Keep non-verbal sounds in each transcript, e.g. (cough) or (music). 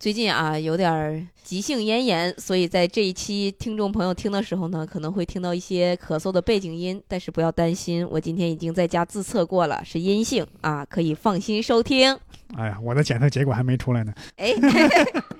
最近啊有点儿急性咽炎，所以在这一期听众朋友听的时候呢，可能会听到一些咳嗽的背景音，但是不要担心，我今天已经在家自测过了，是阴性啊，可以放心收听。哎呀，我的检测结果还没出来呢。哎，(laughs)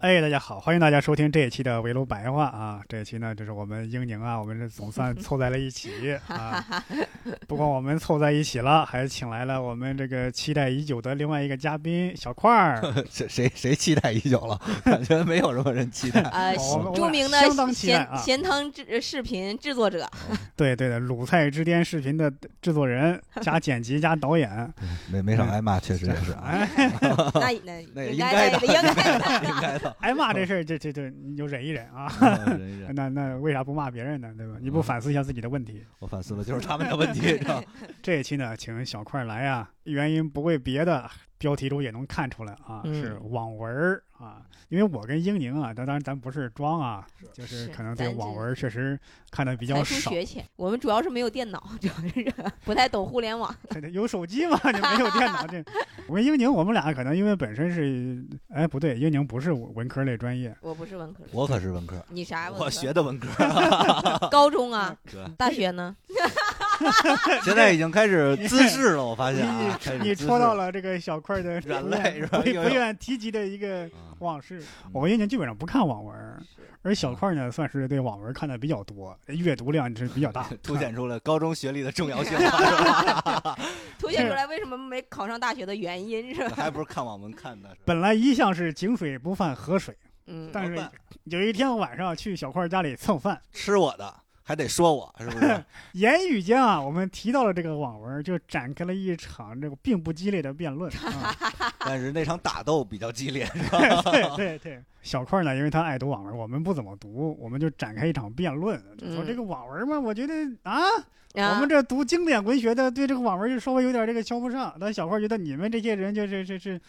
哎，大家好，欢迎大家收听这一期的围炉白话啊！这一期呢，就是我们英宁啊，我们这总算凑在了一起 (laughs) 啊。不光我们凑在一起了，还请来了我们这个期待已久的另外一个嘉宾小块儿。(laughs) 谁谁谁期待已久了？感 (laughs) 觉没有什么人期待。呃，著名的咸咸汤制视频制作者，对对的，鲁菜之巅视频的制作人加剪辑加导演。没没少挨骂，确实也是啊。哎，那那应该的，应该的。应该的。挨骂这事儿，这这这你就忍一忍啊。嗯忍一 (laughs) 忍那那为啥不骂别人呢？对吧？你不反思一下自己的问题？我反思了，就是他们的问题。是吧 (laughs) 这一期呢，请小块来啊，原因不为别的，标题中也能看出来啊，嗯是网文儿啊。因为我跟英宁啊，当当然咱不是装啊，就是是可能对网文确实看的比较少。学浅，我们主要是没有电脑，(laughs) 主要是 (laughs) 不太懂互联网。有手机嘛，就没有电脑。(laughs) 这我跟英宁，我们俩可能因为本身是，哎，不对，英宁不是文科类专业，我不是文科，我可是文科，你啥文科？我学的文科，高中啊，大学呢？现在已经开始姿势了。我发现啊，开始你戳到了这个小块的软肋是吧不愿提及的一个啊往事。我跟英宁基本上不看网文，而小块儿呢，算是对网文看的比较多，阅读量是比较大，凸显出了高中学历的重要性，是吧凸显出来为什么没考上大学的原因是吧？(laughs) 还不是看网文看的。本来一向是井水不犯河水，嗯，但是有一天晚上去小块家里蹭饭，吃我的还得说我，(laughs) 是不是？言语间啊，我们提到了这个网文，就展开了一场这个并不激烈的辩论。(laughs) 啊、但是那场打斗比较激烈，是吧？(laughs) 对对对，小块呢，因为他爱读网文，我们不怎么读，我们就展开一场辩论，就说嗯这个网文儿嘛，我觉得啊，啊我们这读经典文学的对这个网文就稍微有点这个瞧不上，但小块觉得你们这些人就是是是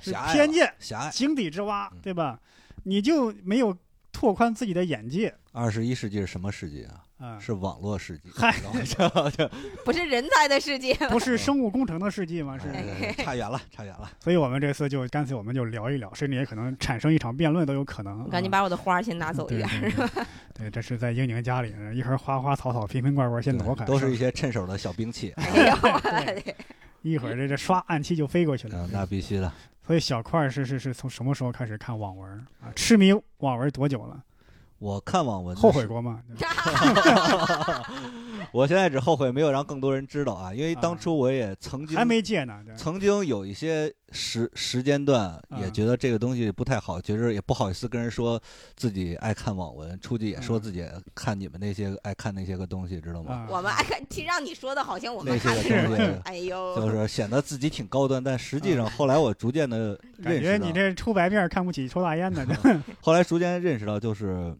是偏见、狭隘。井底之蛙嗯，对吧？你就没有拓宽自己的眼界二十一世纪是什么世纪啊？啊？是网络世纪。嗨然后就不是人才的世界。不是生物工程的世纪吗？是。哎差远了，差远了。所以我们这次就干脆我们就聊一聊，甚至也可能产生一场辩论都有可能。赶紧啊把我的花先拿走一对点。对对 (laughs) 对，这是在英宁家里，一盒花花草草、瓶瓶罐罐先挪开，都是一些趁手的小兵器。哎呦，(laughs) 对一会儿这这刷暗器就飞过去了。嗯，那必须的。所以小块是是是从什么时候开始看网文啊？痴迷网文多久了？我看网文后悔，过吗？(laughs) 我现在只后悔没有让更多人知道啊，因为当初我也曾经还没戒呢。曾经有一些时时间段，也嗯觉得这个东西不太好，觉着也不好意思跟人说自己爱看网文，出去也说嗯自己看你们那些爱看那些个东西，知道吗？啊，我们爱看，听让你说的好像我们那些个看的东西哎呦，就是显得自己挺高端，但实际上后来我逐渐的感认识到，觉你这抽白面看不起抽大烟的。(laughs) (laughs) 后来逐渐认识到，就是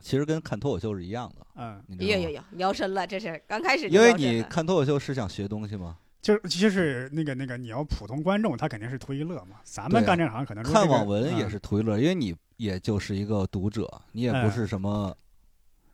其实跟看脱口秀是一样的，嗯，你知道吗？有有有聊深了，这是刚开始因为你看脱口秀是想学东西吗？就就是那个那个，你要普通观众，他肯定是图一乐嘛。咱们干这行可能看这个网文也嗯是图一乐，因为你也就是一个读者，你也不嗯是什么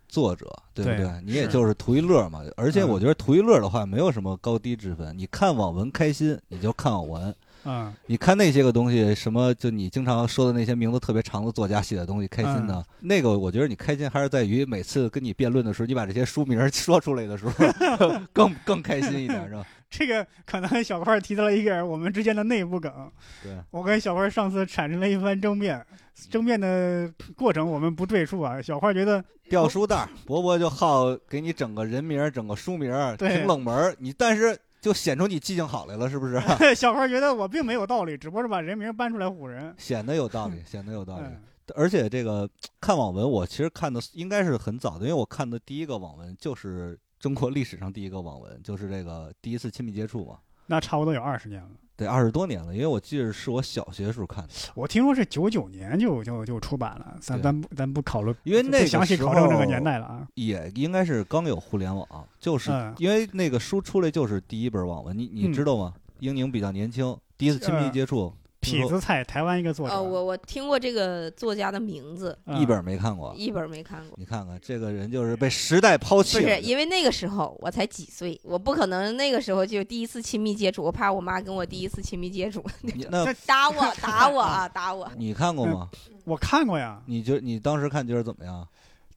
作者，对不对对？你也就是图一乐嘛。而且嗯我觉得图一乐的话，没有什么高低之分。你看网文开心，你就看网文；嗯你看那些个东西，什么就你经常说的那些名字特别长的作家写的东西，开心嗯那个，我觉得你开心还是在于每次跟你辩论的时候，你把这些书名 (laughs) 说出来的时候，(laughs) 更更开心一点，是吧？这个可能小块提到了一个我们之间的内部梗。对，我跟小块上次产生了一番争辩，争辩的过程我们不赘述啊。小块觉得掉书袋儿，伯伯就好给你整个人名儿，整个书名儿，挺冷门儿。你但是就显出你记性好来了，是不是？(laughs) 小块觉得我并没有道理，只不过是把人名搬出来唬人。显得有道理，(laughs) 显得有道理。嗯而且这个看网文，我其实看的应该是很早的，因为我看的第一个网文就是中国历史上第一个网文，就是这个第一次亲密接触嘛。那差不多有二十年了。得二十多年了，因为我记得是我小学时候看的，我听说是九九年就就就出版了，咱咱不咱不考虑，因为那详细时考证这个候年代了啊。也应该是刚有互联网，就是嗯因为那个书出来就是第一本网文，你你嗯知道吗？英宁比较年轻，第一次亲密呃接触，痞子蔡，台湾一个作者，呃，我我听过这个作家的名字，嗯一本没看过。一本没看过。你看看这个人就是被时代抛弃了是，。因为那个时候我才几岁，我不可能那个时候就第一次亲密接触，我怕我妈跟我第一次亲密接触你 (laughs) 那打我打我啊打我。(laughs) 你看过吗？我看过呀。你觉你当时看觉得怎么样？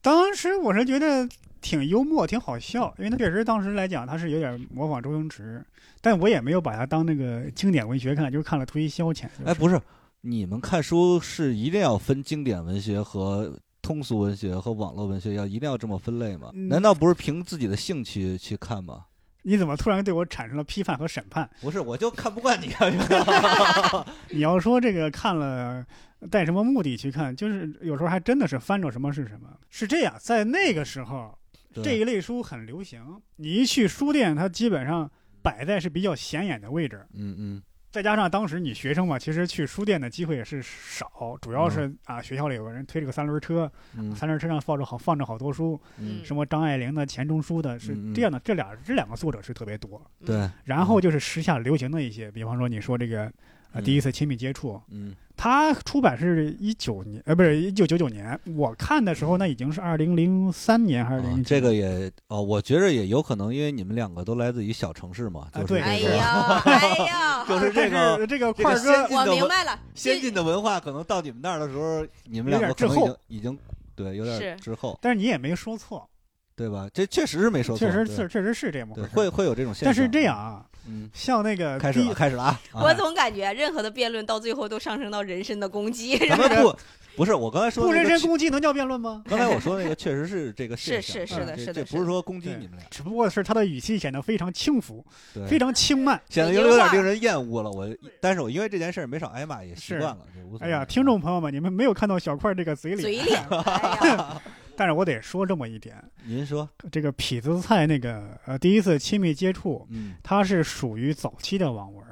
当时我是觉得挺幽默，挺好笑，因为他确实当时来讲他是有点模仿周星驰，但我也没有把它当那个经典文学看，就是看了图一消遣。就是哎，不是，你们看书是一定要分经典文学和通俗文学和网络文学，要一定要这么分类吗？嗯难道不是凭自己的兴趣去看吗？你怎么突然对我产生了批判和审判？不是，我就看不惯你啊！(laughs) (laughs) 你要说这个看了带什么目的去看，就是有时候还真的是翻着什么是什么。是这样，在那个时候，这一类书很流行，你一去书店，它基本上摆在是比较显眼的位置。嗯嗯，再加上当时你学生嘛，其实去书店的机会也是少，主要是啊学校里有个人推着个三轮车，嗯。三轮车上放着好放着好多书，嗯，什么张爱玲的、钱钟书的，是这样的。这俩这两个作者是特别多。对，然后就是时下流行的一些，比方说你说这个呃嗯。第一次亲密接触，嗯它出版是一九年，呃，不是一九九九年。我看的时候，那已经是二零零三年还是零、啊这个也哦，我觉着也有可能，因为你们两个都来自于小城市嘛，就是对。哎这个呀哎呀，(laughs) 就是这个是 (laughs) 这个这个块儿哥先进的文我明白了，先进的文化，可能到你们那儿的时候，你们两个可能已经已经对有点是。滞后，但是你也没说错，对吧？这确实是没说错，确实是确实是这么回，事。会会有这种现象。但是这样，啊，嗯，像那个一开始了，开始了啊！(laughs) 啊我总感觉任何的辩论到最后都上升到人身的攻击。咱们不不是我刚才说不人身攻击能叫辩论吗？刚才我说那个确实是这个现是象，是是的是的是的这不是说攻击你们俩，只不过是他的语气显得非常轻浮，对，非常轻慢。显得有有点令人厌恶了。我，但是我因为这件事没少挨骂，也习是惯了，无所谓。哎呀，听众朋友们，你们没有看到小块这个嘴脸，嘴脸，哎呀，(laughs) 但是我得说这么一点，您说，这个痞子菜那个呃第一次亲密接触，嗯。它是属于早期的网文，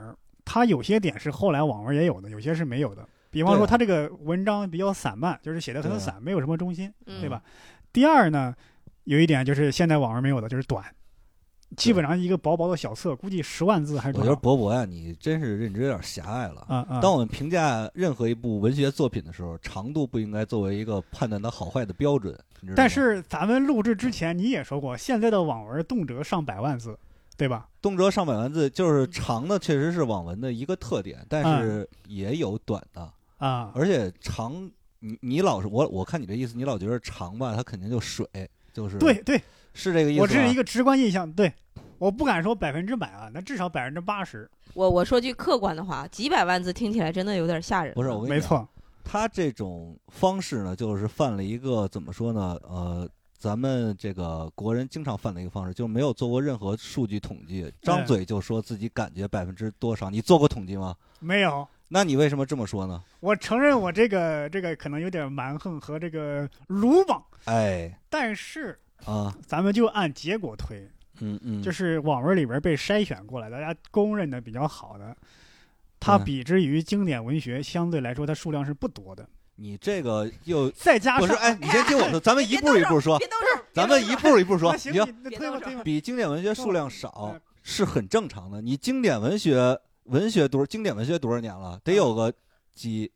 它有些点是后来网文也有的，有些是没有的。比方说，对它这个文章比较散漫，就是写的很散，没有什么中心，嗯。对吧？第二呢，有一点就是现在网文没有的，就是短，基本上一个薄薄的小册，估计十万字还是我觉得？博博呀，你真是认知有点狭隘了。当我们评价任何一部文学作品的时候，长度不应该作为一个判断它好坏的标准。但是咱们录制之前你也说过，现在的网文动辄上百万字，对吧？动辄上百万字，就是长的，确实是网文的一个特点，但是也有短的，啊，而且长，你你老是我我看你这意思，你老觉得长吧，它肯定就水，就是对对，是这个意思。我这是一个直观印象，对，我不敢说百分之百啊，那至少百分之八十，我我说句客观的话，几百万字听起来真的有点吓人。不是我跟你讲，没错，他这种方式呢，就是犯了一个怎么说呢？呃，咱们这个国人经常犯的一个方式，就是没有做过任何数据统计，张嘴就说自己感觉百分之多少。你做过统计吗？没有。那你为什么这么说呢？我承认我这个这个可能有点蛮横和这个鲁莽，哎，但是啊，咱们就按结果推，嗯嗯，就是网文里边被筛选过来，大家公认的比较好的，它比之于经典文学相对来说，它数量是不多的。你这个又再加上不是哎，你先听我说，咱们 (laughs) (laughs) 一步一步说，别动手，咱们一步一步说，行。比经典文学数量少嗯是很正常的。你经典文学文学多经典文学多少年了？得有个几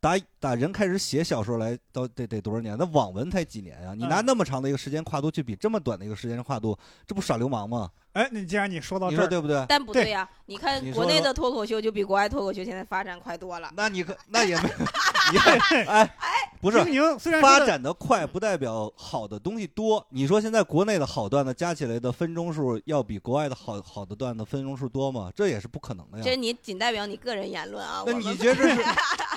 打打人开始写小说来，都得得多少年？那网文才几年呀、你拿嗯那么长的一个时间跨度去比这么短的一个时间跨度，这不耍流氓吗？哎，你既然你说到这儿，对不对？但不对呀、你看国内的脱口秀就比国外脱口秀现在发展快多了。那你可那也没，(laughs) 你哎哎，不是虽然发展的快不代表好的东西多。你说现在国内的好段子加起来的分钟数要比国外的好好的段子分钟数多吗？这也是不可能的呀。这你仅代表你个人言论啊。那你觉得这是？(laughs)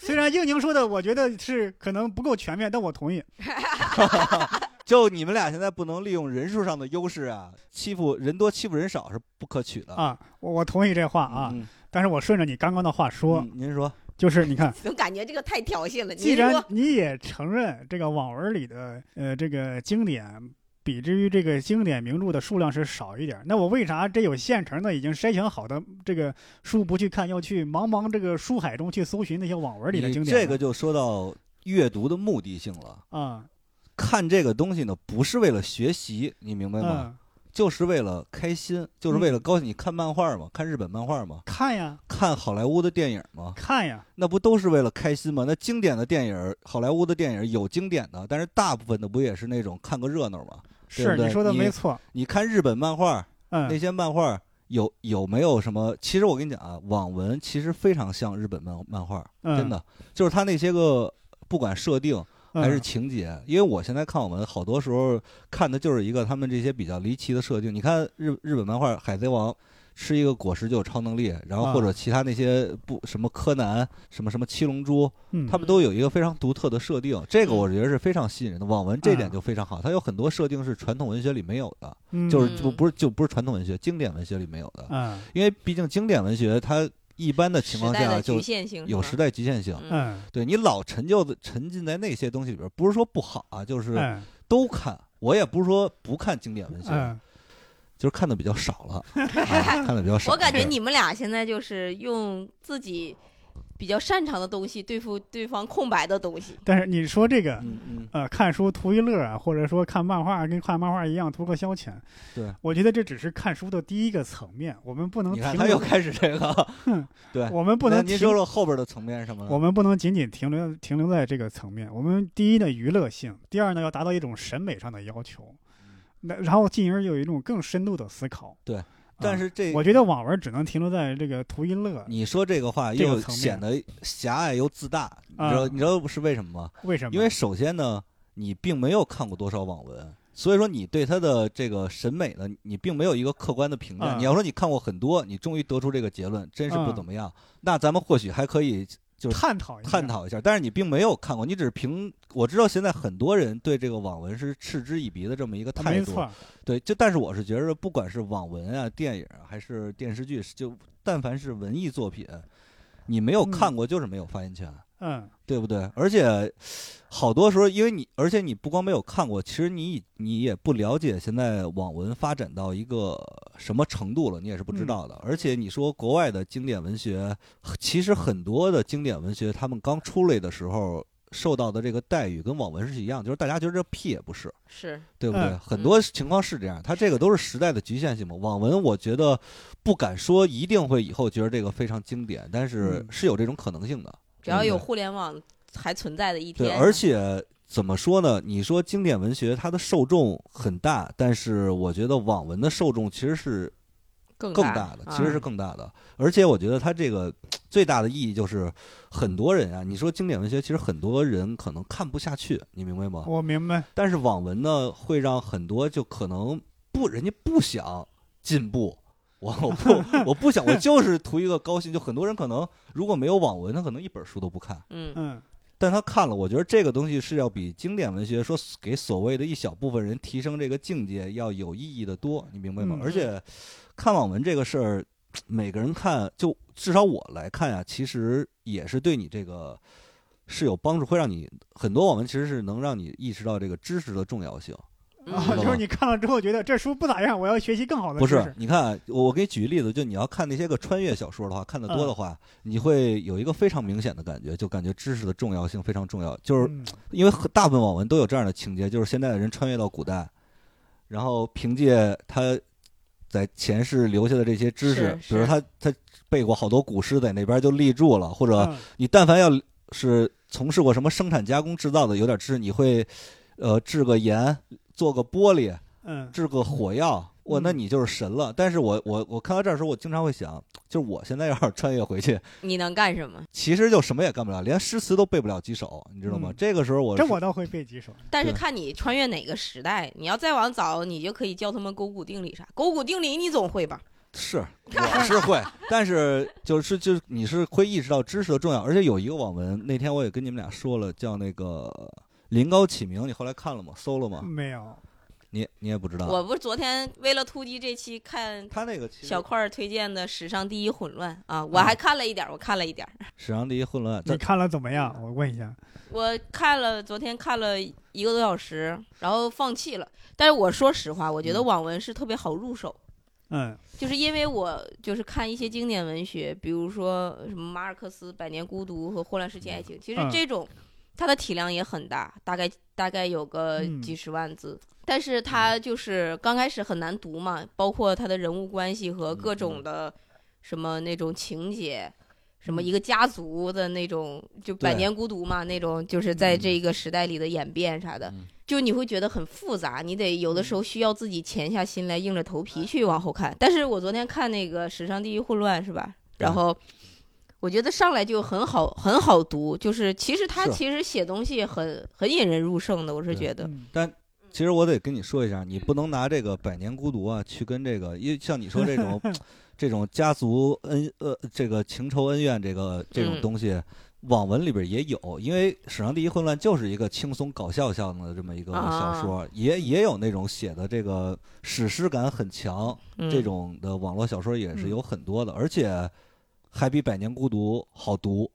虽然应宁说的，我觉得是可能不够全面，但我同意。(laughs) 就你们俩现在不能利用人数上的优势啊，欺负人多欺负人少是不可取的啊，我我同意这话啊，嗯但是我顺着你刚刚的话说，嗯您说，就是你看，(laughs) 总感觉这个太挑衅了。既然你也承认这个网文里的呃这个经典比之于这个经典名著的数量是少一点。那我为啥这有现成的已经筛选好的这个书不去看，要去茫茫这个书海中去搜寻那些网文里的经典？这个就说到阅读的目的性了。啊，看这个东西呢，不是为了学习，你明白吗？嗯，就是为了开心，就是为了高兴。你看漫画吗？看日本漫画吗？看呀看好莱坞的电影吗？看呀，那不都是为了开心吗？那经典的电影，好莱坞的电影有经典的，但是大部分的不也是那种看个热闹吗？对对是你说的你没错。你看日本漫画，那嗯，些漫画有有没有什么？其实我跟你讲啊，网文其实非常像日本漫漫画，嗯真的，就是它那些个不管设定还是嗯情节，因为我现在看网文，好多时候看的就是一个他们这些比较离奇的设定。你看日日本漫画《海贼王》。吃一个果实就有超能力，然后或者啊其他那些不什么柯南、什么什么七龙珠，嗯，他们都有一个非常独特的设定，这个我觉得是非常吸引人的。网文这点嗯就非常好，它有很多设定是传统文学里没有的，嗯就是嗯就不是就不是传统文学，经典文学里没有的。嗯因为毕竟经典文学它一般的情况下就有时代局限性。嗯嗯对你老陈旧的沉浸在那些东西里边，不是说不好啊，就是嗯都看。我也不是说不看经典文学，嗯，就是看的比较少了，(laughs) 啊、看的比较少。我感觉你们俩现在就是用自己比较擅长的东西对付对方空白的东西。但是你说这个。嗯嗯，呃，看书图一乐啊，或者说看漫画跟看漫画一样图个消遣，对，我觉得这只是看书的第一个层面，我们不能你看停留，他又开始这个，对，我们不能停那您说说后边的层面是什么呢？我们不能仅仅停留停留在这个层面。我们第一呢娱乐性，第二呢要达到一种审美上的要求，那然后进而有一种更深度的思考。对啊，但是这我觉得网文只能停留在这个图一乐。你说这个话又显得狭隘又自大，你知道啊你知道是为什么吗？为什么？因为首先呢，你并没有看过多少网文，所以说你对他的这个审美呢，你并没有一个客观的评价。嗯你要说你看过很多，你终于得出这个结论，真是不嗯怎么样，那咱们或许还可以就是探讨一下探。讨一下。但是你并没有看过，你只是凭我知道现在很多人对这个网文是嗤之以鼻的这么一个态度。没错，对，就但是我是觉得，不管是网文啊、电影啊，还是电视剧，就但凡是文艺作品，你没有嗯看过就是没有发言权。嗯对不对？而且好多时候，因为你，而且你不光没有看过，其实你你也不了解现在网文发展到一个什么程度了，你也是不知道的。而且你说国外的经典文学，其实很多的经典文学，他们刚出来的时候受到的这个待遇跟网文是一样，就是大家觉得这屁也不是，是，对不对？嗯很多情况是这样，它这个都是时代的局限性嘛。网文我觉得不敢说一定会以后觉得这个非常经典，但是嗯是有这种可能性的。只要有互联网还存在的一对，天，而且怎么说呢？你说经典文学它的受众很大，但是我觉得网文的受众其实是更更大的，其实是更大的。而且我觉得它这个最大的意义就是，很多人啊，你说经典文学，其实很多人可能看不下去，你明白吗？我明白。但是网文呢，会让很多就可能不，人家不想进步。我我不我不想，我就是图一个高兴。就很多人可能如果没有网文，他可能一本书都不看。嗯嗯但他看了，我觉得这个东西是要比经典文学说给所谓的一小部分人提升这个境界要有意义的多，你明白吗？嗯而且看网文这个事儿，每个人看，就至少我来看呀，其实也是对你这个是有帮助，会让你很多网文其实是能让你意识到这个知识的重要性。嗯啊，就是你看了之后觉得这书不咋样，我要学习更好的不知识。，是你看，我我给你举个例子，就你要看那些个穿越小说的话，看得多的话，你会有一个非常明显的感觉，就感觉知识的重要性非常重要，就是嗯。因为大部分网文都有这样的情节，就是现在的人穿越到古代，然后凭借他在前世留下的这些知识，比如他他背过好多古诗，在那边就立住了，或者嗯。你但凡要是从事过什么生产加工制造的，有点知识，你会呃制个盐，做个玻璃，嗯制个火药。哇，嗯那你就是神了！但是我我我看到这儿的时候，我经常会想，就是我现在要是穿越回去，你能干什么？其实就什么也干不了，连诗词都背不了几首，你知道吗？嗯这个时候我是这我倒会背几首。但是看你穿越哪个时代，你要再往早，你就可以教他们勾股定理啥。勾股定理你总会吧？是，(laughs) 我是会，但是就是就是你是会意识到知识的重要，而且有一个网文，那天我也跟你们俩说了，叫那个临高启明，你后来看了吗？搜了吗？没有，你你也不知道，我不是昨天为了突击这期看他那个小块儿推荐的《史上第一混乱》啊，我还看了一点儿，我看了一点儿，史上第一混乱，你看了怎么样？我问一下。(laughs) 我看了昨天看了一个多小时，然后放弃了。但是我说实话，我觉得嗯网文是特别好入手，嗯就是因为我就是看一些经典文学，比如说什么马尔克斯《百年孤独》和《霍乱世纪爱情》，其实嗯这种它的体量也很大，大概大概有个嗯。几十万字。但是它就是刚开始很难读嘛，包括它的人物关系和各种的什么那种情节，什么嗯。一个家族的那种，就百年孤独嘛，那种就是在嗯。这个时代里的演变啥的嗯，就你会觉得很复杂，你得有的时候需要自己潜下心来，硬着头皮去往后看。但是我昨天看那个《史上第一混乱》是吧？然后我觉得上来就很好，很好读，就是其实他其实写东西很很引人入胜的，我是觉得。但其实我得跟你说一下，你不能拿这个《百年孤独》啊去跟这个，因为像你说这种 (laughs) 这种家族恩呃这个情仇恩怨这个这种嗯东西，网文里边也有。因为《史上第一混乱》就是一个轻松搞笑向的这么一个啊小说，也也有那种写的这个史诗感很强嗯、这种的网络小说也是嗯有很多的，而且还比《百年孤独》好读。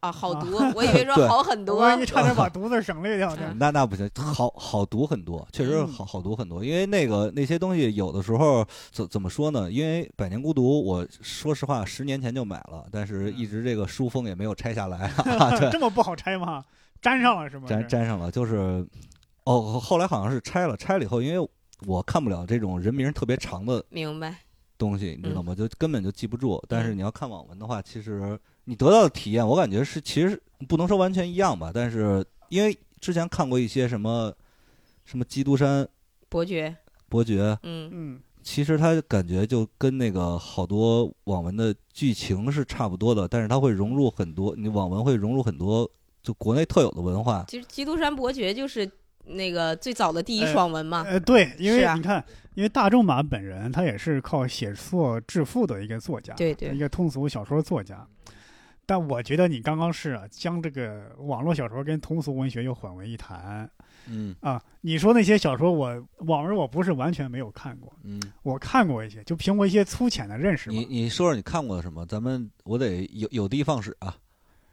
啊，好读，我以为说好很多。我以为你差点把读字省略掉呢。那那不行，好好读很多，确实好好读很多。因为那个那些东西有的时候怎怎么说呢？因为《百年孤独》，我说实话十年前就买了，但是一直这个书封也没有拆下来，(laughs) 对，这么不好拆吗？粘上了是吗？粘粘上了。就是哦，后来好像是拆了，拆了以后，因为我看不了这种人名特别长的明白，东西，你知道吗？就根本就记不住。但是嗯你要看网文的话，其实你得到的体验，我感觉是其实不能说完全一样吧。但是因为之前看过一些什么什么基督山伯爵，伯爵，嗯嗯其实它感觉就跟那个好多网文的剧情是差不多的，但是它会融入很多，你网文会融入很多就国内特有的文化。其实《基督山伯爵》就是那个最早的第一呃爽文嘛。呃，对，因为你看，因为大仲马本人他也是靠写作致富的一个作家，对对一个通俗小说作家。但我觉得你刚刚是啊，将这个网络小说跟通俗文学又混为一谈嗯啊。你说那些小说我，网文我不是完全没有看过，嗯，我看过一些，就凭我一些粗浅的认识你。你说说你看过的什么？咱们我得有有的放矢啊，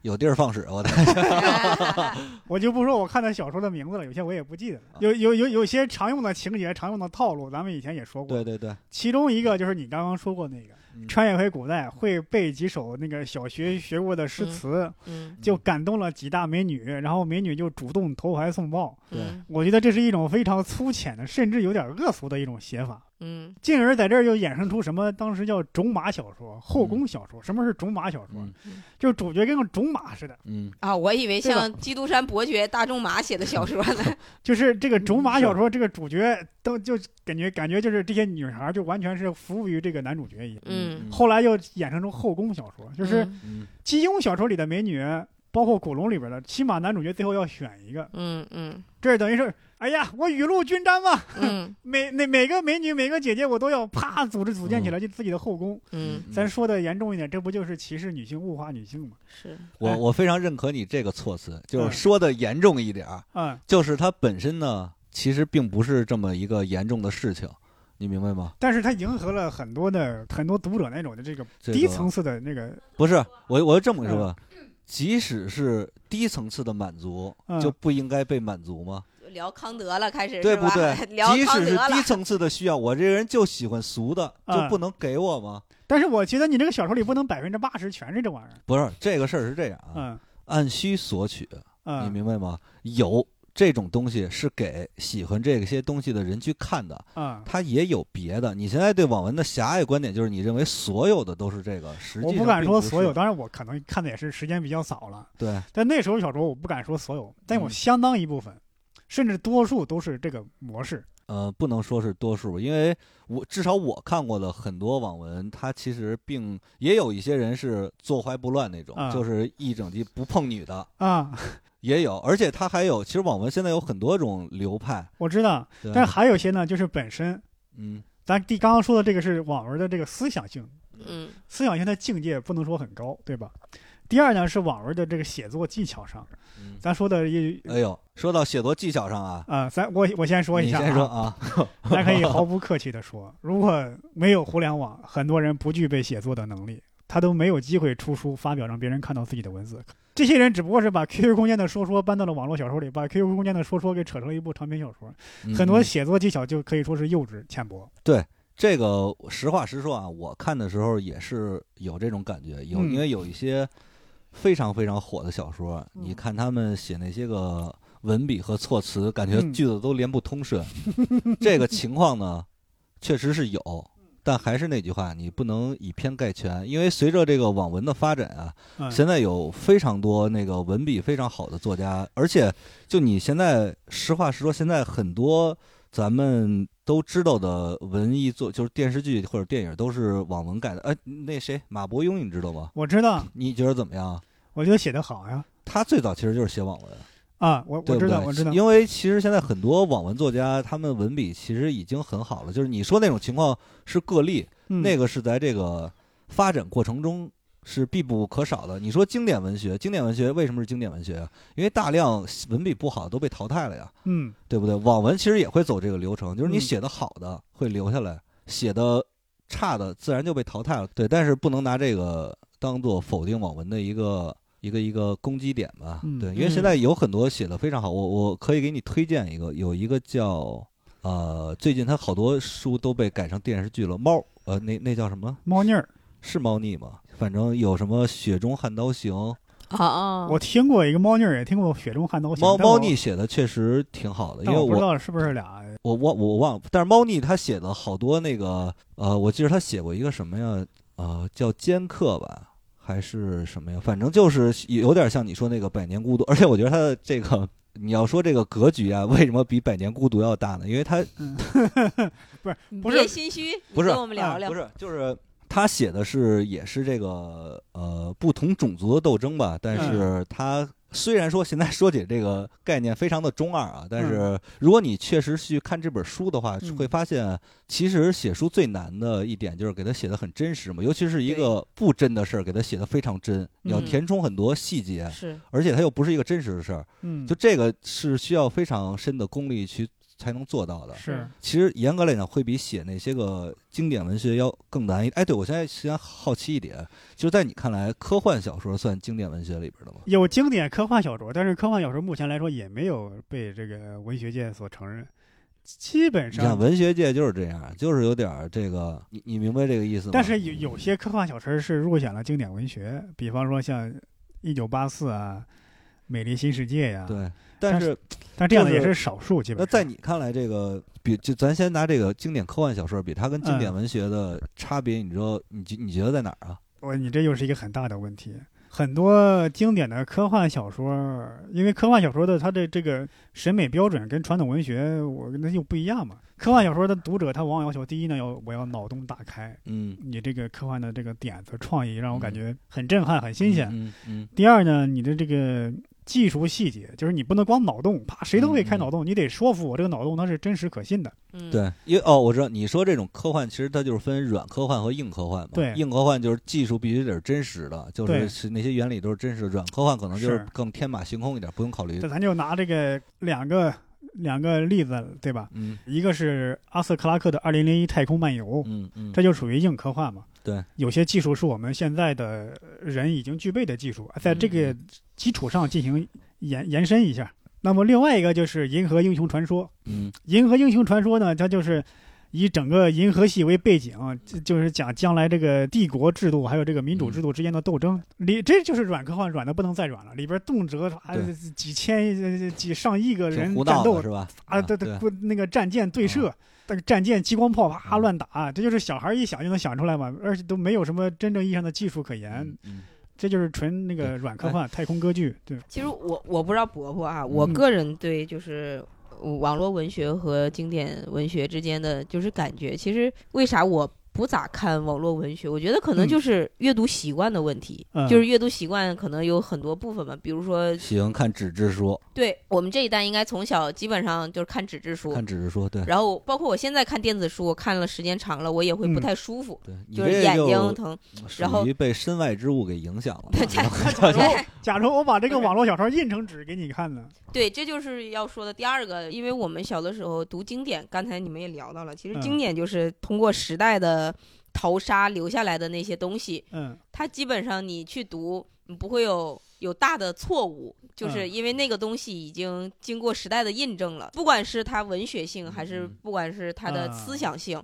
有地儿放屎，我得。(laughs) 我就不说我看的小说的名字了，有些我也不记得有有有有些常用的情节、常用的套路，咱们以前也说过。对对对，其中一个就是你刚刚说过那个，嗯穿越回古代会背几首那个小学学过的诗词，嗯就感动了几大美女，然后美女就主动投怀送抱。对嗯我觉得这是一种非常粗浅的，甚至有点恶俗的一种写法。嗯进而在这儿又衍生出什么？当时叫种马小说、后宫小说。什么是种马小说？嗯就是主角跟个种马似的，嗯啊，我以为像《基督山伯爵》大仲马写的小说呢。(laughs) 就是这个种马小说，这个主角都就感觉感觉就是这些女孩就完全是服务于这个男主角一样。嗯后来又衍生出后宫小说，就是金庸小说里的美女，包括古龙里边的，起码男主角最后要选一个，嗯嗯。这等于是，哎呀，我雨露均沾嘛，嗯。(laughs) 每那每个美女每个姐姐我都要啪组织组建起来就自己的后宫。嗯，咱说的严重一点，这不就是歧视女性、物化女性吗？是。我哎。我非常认可你这个措辞，就是嗯。说的严重一点儿，嗯，就是它本身呢，其实并不是这么一个严重的事情，你明白吗？但是它迎合了很多的很多读者那种的这个低层次的那个，不是我，我就这么说，即使是低层次的满足，嗯就不应该被满足吗？聊康德了，开始对不对？(laughs) 聊即使是康德了低层次的需要，我这人就喜欢俗的，就嗯不能给我吗？但是我觉得你这个小说里不能百分之八十全是这玩意儿。不是这个事儿是这样啊，嗯按需索取，你嗯明白吗？有这种东西是给喜欢这些东西的人去看的，嗯，它也有别的。你现在对网文的狭隘观点就是你认为所有的都是这个，实际上我不敢说所有，当然我可能看的也是时间比较早了。对，但那时候小说我不敢说所有，但有嗯相当一部分，甚至多数都是这个模式。呃，不能说是多数，因为我至少我看过的很多网文，它其实并也有一些人是坐怀不乱那种，啊就是一整集不碰女的，啊，也有，而且它还有，其实网文现在有很多种流派，我知道，但是还有一些呢，就是本身嗯。咱第刚刚说的这个是网文的这个思想性，嗯。思想性的境界不能说很高，对吧？第二呢是网文的这个写作技巧上，嗯，咱说的也哎呦，说到写作技巧上啊，啊，咱我我先说一下、你先说，啊，咱可以毫不客气的说，如果没有互联网，很多人不具备写作的能力，他都没有机会出书发表，让别人看到自己的文字。这些人只不过是把 QQ 空间的说说搬到了网络小说里，把 QQ 空间的说说给扯成了一部长篇小说，嗯很多嗯写作技巧就可以说是幼稚浅薄。对这个实话实说啊，我看的时候也是有这种感觉，有嗯因为有一些非常非常火的小说，嗯你看他们写那些个文笔和措辞，感觉嗯句子都连不通顺。这个情况呢，确实是有，但还是那句话，你不能以偏概全，因为随着这个网文的发展啊，嗯，现在有非常多那个文笔非常好的作家，而且就你现在实话实说，现在很多咱们都知道的文艺作，就是电视剧或者电影都是网文改的。哎，那谁马伯庸你知道吗？我知道，你觉得怎么样？我觉得写得好呀。他最早其实就是写网文，啊，我？我知道，我知道。因为其实现在很多网文作家，他们文笔其实已经很好了。就是你说那种情况是个例，嗯那个是在这个发展过程中是必不可少的。你说经典文学，经典文学为什么是经典文学啊？因为大量文笔不好都被淘汰了呀，嗯对不对？网文其实也会走这个流程，就是你嗯写的好的会留下来，写的差的自然就被淘汰了。对，但是不能拿这个当做否定网文的一个。一个一个攻击点吧，嗯对，因为现在有很多写的非常好，我我可以给你推荐一个，有一个叫呃，最近他好多书都被改成电视剧了，猫呃那那叫什么？猫腻儿，是猫腻吗？反正有什么《雪中悍刀行》，啊啊，我听过一个猫腻儿，也听过雪中悍刀行。猫猫腻，写的确实挺好的，因为我不知道是不是俩。我忘我忘了，但是猫腻他写的好多那个呃，我记得他写过一个什么呀？呃，叫剑客吧，还是什么呀？反正就是有点像你说那个《百年孤独》，而且我觉得他的这个。你要说这个格局啊，为什么比《百年孤独》要大呢？因为他嗯 (laughs) 不是别心虚，不是跟我们聊聊不。是，就是他写的是也是这个呃不同种族的斗争吧，但是他虽然说现在说起这个概念非常的中二啊，但是如果你确实去看这本书的话，嗯会发现其实写书最难的一点就是给它写的很真实嘛，尤其是一个不真的事儿，给它写的非常真，你要嗯。填充很多细节，是，而且它又不是一个真实的事儿，嗯，就这个是需要非常深的功力去才能做到的。是其实严格来讲，会比写那些个经典文学要更难一。哎，对我现在实际上好奇一点，就是在你看来，科幻小说算经典文学里边的吗？有经典科幻小说，但是科幻小说目前来说也没有被这个文学界所承认。基本你看上，文学界就是这样，就是有点儿这个，你你明白这个意思吗？但是有有些科幻小说是入选了经典文学，比方说像《一九八四》啊，《美丽新世界》呀。，对，但是但这样的也是少数，基本那上。在你看来，这个比就咱先拿这个经典科幻小说比，它跟经典嗯文学的差别，你知道你觉你觉得在哪儿啊？我你这又是一个很大的问题。很多经典的科幻小说，因为科幻小说的它的这个审美标准跟传统文学我那又不一样嘛。科幻小说的读者他往往要求，第一呢要我要脑洞大开，嗯，你这个科幻的这个点子创意让我感觉很震撼、很新鲜。嗯嗯第二呢，你的这个技术细节，就是你不能光脑洞，啪，谁都可以开脑洞，你得说服我这个脑洞它是真实可信的。嗯，对，因为哦，我知道你说这种科幻，其实它就是分软科幻和硬科幻嘛。对硬科幻就是技术必须得是真实的，就是是那些原理都是真实的。软科幻可能就是是更天马行空一点，不用考虑这。咱就拿这个两个两个例子，对吧？嗯一个是阿瑟克拉克的《二零零一太空漫游》，嗯嗯，这就属于硬科幻嘛。对，有些技术是我们现在的人已经具备的技术，在这个基础上进行延延伸一下。那么另外一个就是《银河英雄传说》，嗯《银河英雄传说》呢，它就是以整个银河系为背景，就就是讲将来这个帝国制度还有这个民主制度之间的斗争。里这就是软科幻，软的不能再软了，里边动辄啊几千、几上亿个人战斗是吧？啊，对对对，那个战舰对射，那个战舰激光炮啪嗯乱打，这就是小孩一想就能想出来嘛，而且都没有什么真正意义上的技术可言，嗯嗯这就是纯那个软科幻、太空歌剧。对，其实我我不知道伯伯啊，我嗯个人对就是网络文学和经典文学之间的就是感觉，其实为啥我不咋看网络文学，我觉得可能嗯就是阅读习惯的问题，嗯就是阅读习惯可能有很多部分吧，比如说，喜欢看纸质书，对我们这一代应该从小基本上就是看纸质书，看纸质书，对然后包括我现在看电子书，我看了时间长了，我也会不嗯太舒服，对，就是眼睛疼。然后被身外之物给影响了。对假如 (laughs) 假如 (laughs) 我把这个网络小说印成纸给你看呢？(laughs) 对，这就是要说的第二个，因为我们小的时候读经典，刚才你们也聊到了，其实嗯经典就是通过时代的淘沙留下来的那些东西，嗯。它基本上你去读，你不会有有大的错误，就是嗯。因为那个东西已经经过时代的印证了，不管是它文学性，还是嗯。不管是它的啊思想性，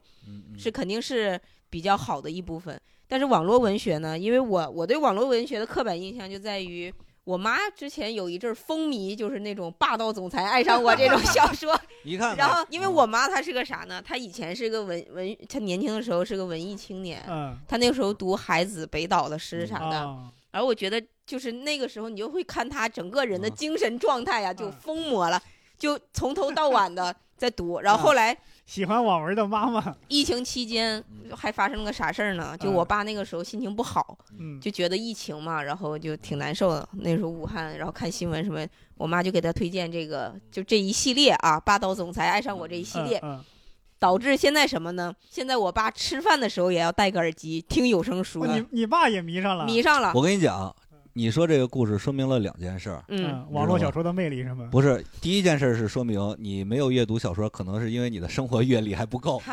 是肯定是比较好的一部分。但是网络文学呢，因为我我对网络文学的刻板印象就在于。我妈之前有一阵儿风靡，就是那种霸道总裁爱上我这种小说。(laughs) 你看，然后，因为嗯我妈她是个啥呢？她以前是个文文，她年轻的时候是个文艺青年，嗯她那个时候读海子、北岛的诗啥的。啊而我觉得就是那个时候，你就会看她整个人的嗯精神状态呀、就嗯疯魔了，就从头到晚的在读。然后后来喜欢网文的妈妈，疫情期间嗯还发生了个啥事儿呢？就嗯我爸那个时候心情不好，嗯，就觉得疫情嘛，然后就挺难受的。那时候武汉，然后看新闻什么，我妈就给他推荐这个，就这一系列啊，霸道总裁爱上我这一系列，嗯导致现在什么呢？现在我爸吃饭的时候也要戴个耳机听有声书嗯，，你你爸也迷上了，迷上了。我跟你讲，你说这个故事说明了两件事儿。嗯，嗯，网络小说的魅力是吗？不是，第一件事儿是说明你没有阅读小说，可能是因为你的生活阅历还不够。(laughs) (laughs)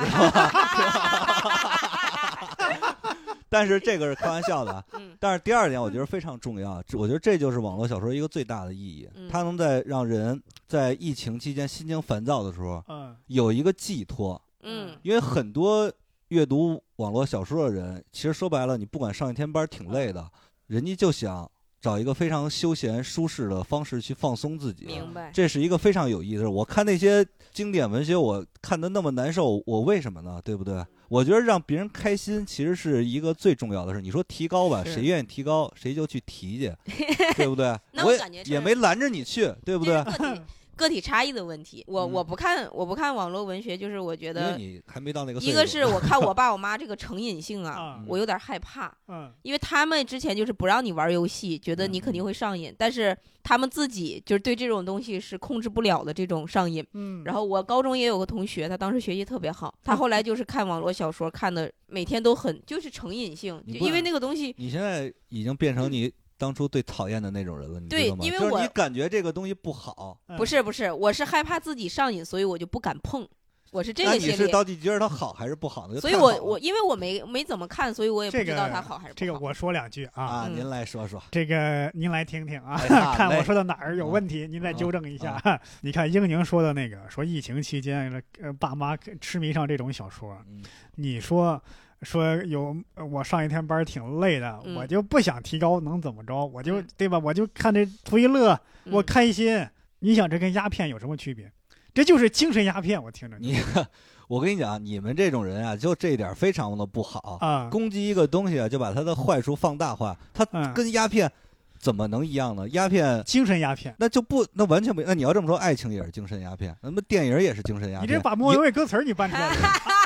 但是这个是开玩笑的啊。嗯但是第二点，我觉得非常重要，我觉得这就是网络小说一个最大的意义嗯，它能在让人在疫情期间心情烦躁的时候嗯有一个寄托。嗯因为很多阅读网络小说的人，其实说白了，你不管上一天班挺累的，人家就想找一个非常休闲舒适的方式去放松自己。明白。这是一个非常有意思的。我看那些经典文学，我看的那么难受，我为什么呢？对不对？我觉得让别人开心，其实是一个最重要的事。你说提高吧，谁愿意提高，谁就去提去，(laughs) 对不对？那我也没拦着你去，对不对？(laughs) 个体差异的问题。我嗯我不看我不看网络文学，就是我觉得你还没到那个。一个是我看我 (laughs) 爸我妈这个成瘾性啊啊，我有点害怕，嗯因为他们之前就是不让你玩游戏，觉得你肯定会上瘾，但是他们自己就是对这种东西是控制不了的这种上瘾。嗯，然后我高中也有个同学，他当时学习特别好，他后来就是看网络小说，看的每天都很就是成瘾性，就因为那个东西你现在已经变成你当初最讨厌的那种人了，你对知道吗？因为我就是你感觉这个东西不好，嗯不是不是，我是害怕自己上瘾，所以我就不敢碰，我是这那你个心理。是到底觉得它好还是不好呢？就所以我好我因为我没没怎么看，所以我也不这知道它好还是不好。这个我说两句啊，啊，嗯您来说说。这个您来听听啊，哎好 (laughs) 看我嘞说的哪儿有问题，您再纠正一下。(laughs) 你看英宁说的那个，说疫情期间，呃，爸妈痴迷上这种小说，嗯你说说有呃我上一天班挺累的，嗯我就不想提高，能怎么着？我就嗯对吧？我就看这图一乐，我嗯开心。你想这跟鸦片有什么区别？这就是精神鸦片，我听着你，(laughs) 我跟你讲，你们这种人啊，就这一点非常的不好。啊，攻击一个东西啊，就把它的坏处放大化，它嗯跟鸦片怎么能一样呢？鸦片精神鸦片。那就不，那完全不。那你要这么说，爱情也是精神鸦片，那么电影也是精神鸦片，你这把莫文蔚歌词儿你搬出来了，(laughs)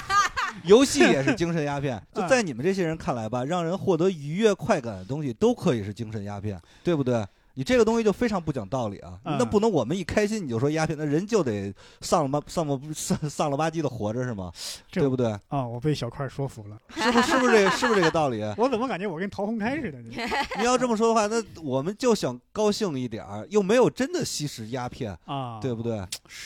(laughs) 游戏也是精神鸦片。就嗯在你们这些人看来吧，让人获得愉悦快感的东西都可以是精神鸦片，对不对？你这个东西就非常不讲道理啊！嗯那不能我们一开心你就说鸦片，那人就得丧了吧丧了丧丧了吧唧的活着是吗？对不对？啊，我被小块儿说服了。是不是是不是这个是不是这个道理？(laughs) 我怎么感觉我跟陶宏开似的？你要这么说的话，那我们就想高兴一点儿，又没有真的吸食鸦片，啊，对不对？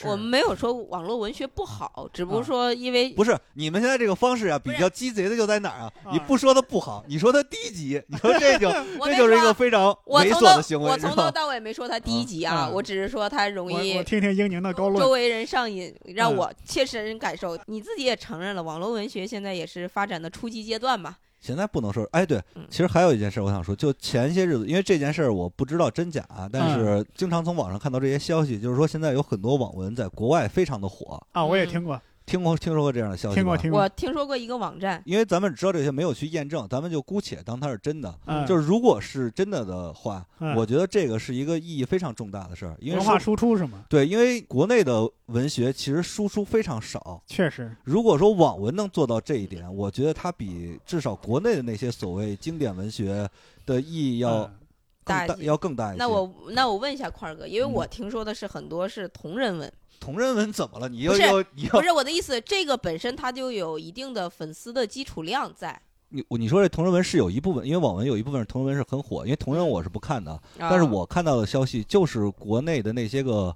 我们没有说网络文学不好，只不过啊说因为不是，你们现在这个方式啊，比较鸡贼的就在哪儿啊？啊你不说它不好，你说它低级，你说这就 (laughs) 这就是一个非常猥琐的行为，我从头？到尾没说他低级啊，啊我只是说他容易我听听英宁的高论周。围人上瘾，让嗯我切身感受。你自己也承认了，网络文学现在也是发展的初级阶段嘛。现在不能说，哎，对嗯，其实还有一件事我想说，就前些日子，因为这件事儿我不知道真假，嗯但是经常从网上看到这些消息，就是说现在有很多网文在国外非常的火，啊，我也嗯听过。听过听说过这样的消息吗？听过听过我，听说过一个网站，因为咱们知道这些没有去验证，咱们就姑且当它是真的。嗯，就是如果是真的的话，嗯我觉得这个是一个意义非常重大的事儿，因为文化输出是吗？对，因为国内的文学其实输出非常少。确实，如果说网文能做到这一点，我觉得它比至少国内的那些所谓经典文学的意义要大，大要更大一些。那我那我问一下块儿哥，因为嗯我听说的是很多是同人文，同人文怎么了？你又又你不是我的意思，这个本身它就有一定的粉丝的基础量在。你你说这同人文是有一部分，因为网文有一部分同人文是很火，因为同人文我是不看的，但是啊我看到的消息就是国内的那些个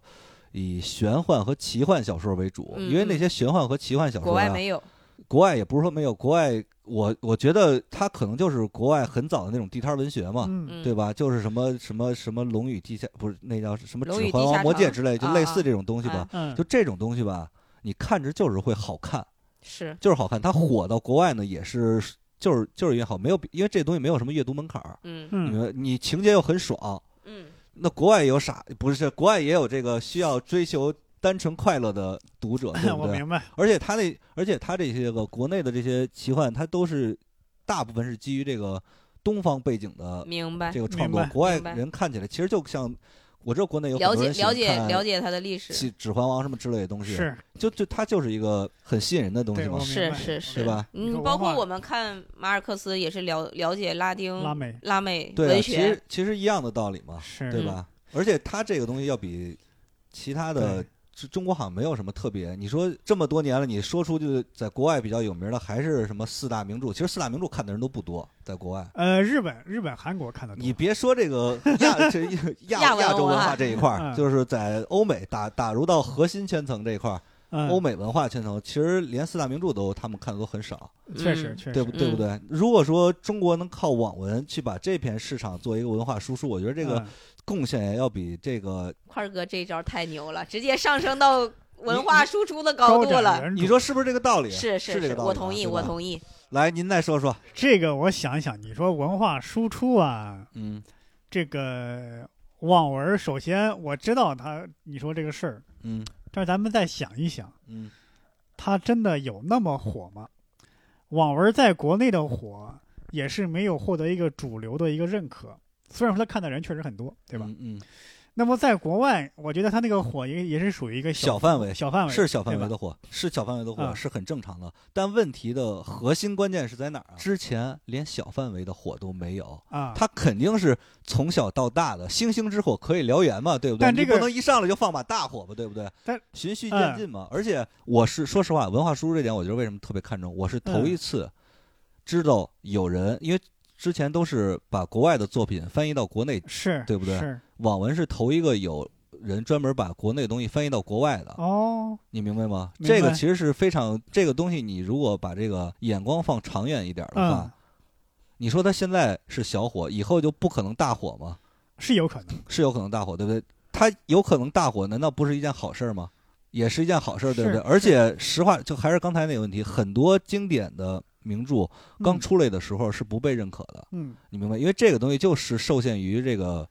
以玄幻和奇幻小说为主，嗯因为那些玄幻和奇幻小说、啊，国外没有，国外也不是说没有，国外我我觉得它可能就是国外很早的那种地摊文学嘛，对吧？就是什么什么什么龙与地下不是那叫什么指环王、魔戒之类，就啊类似这种东西吧。啊嗯，就这种东西吧，你看着就是会好看，是就是好看。它火到国外呢，也是就是就是因为好，没有比因为这东西没有什么阅读门槛儿，嗯嗯，你你情节又很爽。嗯那国外也有啥，不是国外也有这个需要追求单纯快乐的读者，(laughs) 对不对？我明白，而且他那，而且他这些个国内的这些奇幻，它都是大部分是基于这个东方背景的明白这。个创。作国外人看起来其实就像，我知道国内有了很多喜解了解欢了解他的历史，指指环王什么之类的东西，是，就就它就是一个很吸引人的东西嘛是是是，对吧？嗯，包括我们看马尔克斯也是了了解拉丁拉美。拉美对啊，文学。其实，其实一样的道理嘛，对吧？而且他这个东西要比其他的对。中中国好像没有什么特别，你说这么多年了，你说出就是在国外比较有名的还是什么四大名著？其实四大名著看的人都不多，在国外。呃，日本、日本、韩国看的多，你别说这个亚这 (laughs) 亚亚亚洲文文化化这一块儿，嗯就是在欧美打打入到核心圈层这一块儿，嗯欧美文化圈层，其实连四大名著都他们看的都很少，嗯确实确实，对不对不对？如果说中国能靠网文去把这片市场做一个文化输出，我觉得这个嗯贡献也要比这个。块儿哥这一招太牛了，直接上升到文化输出的高高度了。你说是不是这个道理？是是，是我同意，我同意。来，您再说说，这个，我想一想，你说文化输出啊，嗯这个网文，首先我知道他你说这个事儿，嗯但是咱们再想一想，嗯，它真的有那么火吗？网文在国内的火也是没有获得一个主流的一个认可，虽然说他看的人确实很多，对吧？嗯嗯，那么在国外，我觉得他那个火也也是属于一个小范围小范围是小范围的火，是小范围的火，嗯是很正常的。但问题的核心关键是在哪儿啊？之前连小范围的火都没有，啊，它肯定是从小到大的，星星之火可以燎原嘛，对不对？但这个你不能一上来就放把大火吧，对不对？但循序渐进嘛。而且我是说实话，文化输出这点，我觉得为什么特别看重，我是头一次知道有人，因为之前都是把国外的作品翻译到国内，是对不对是网文是头一个有人专门把国内的东西翻译到国外的。哦，你明白吗？白这个其实是非常这个东西，你如果把这个眼光放长远一点的话，嗯，你说它现在是小火，以后就不可能大火吗？是有可能，是有可能大火，对不对？它有可能大火，难道不是一件好事吗？也是一件好事，对不对？而且实话，就还是刚才那个问题，很多经典的名著刚嗯出来的时候是不被认可的，嗯你明白？因为这个东西就是受限于这个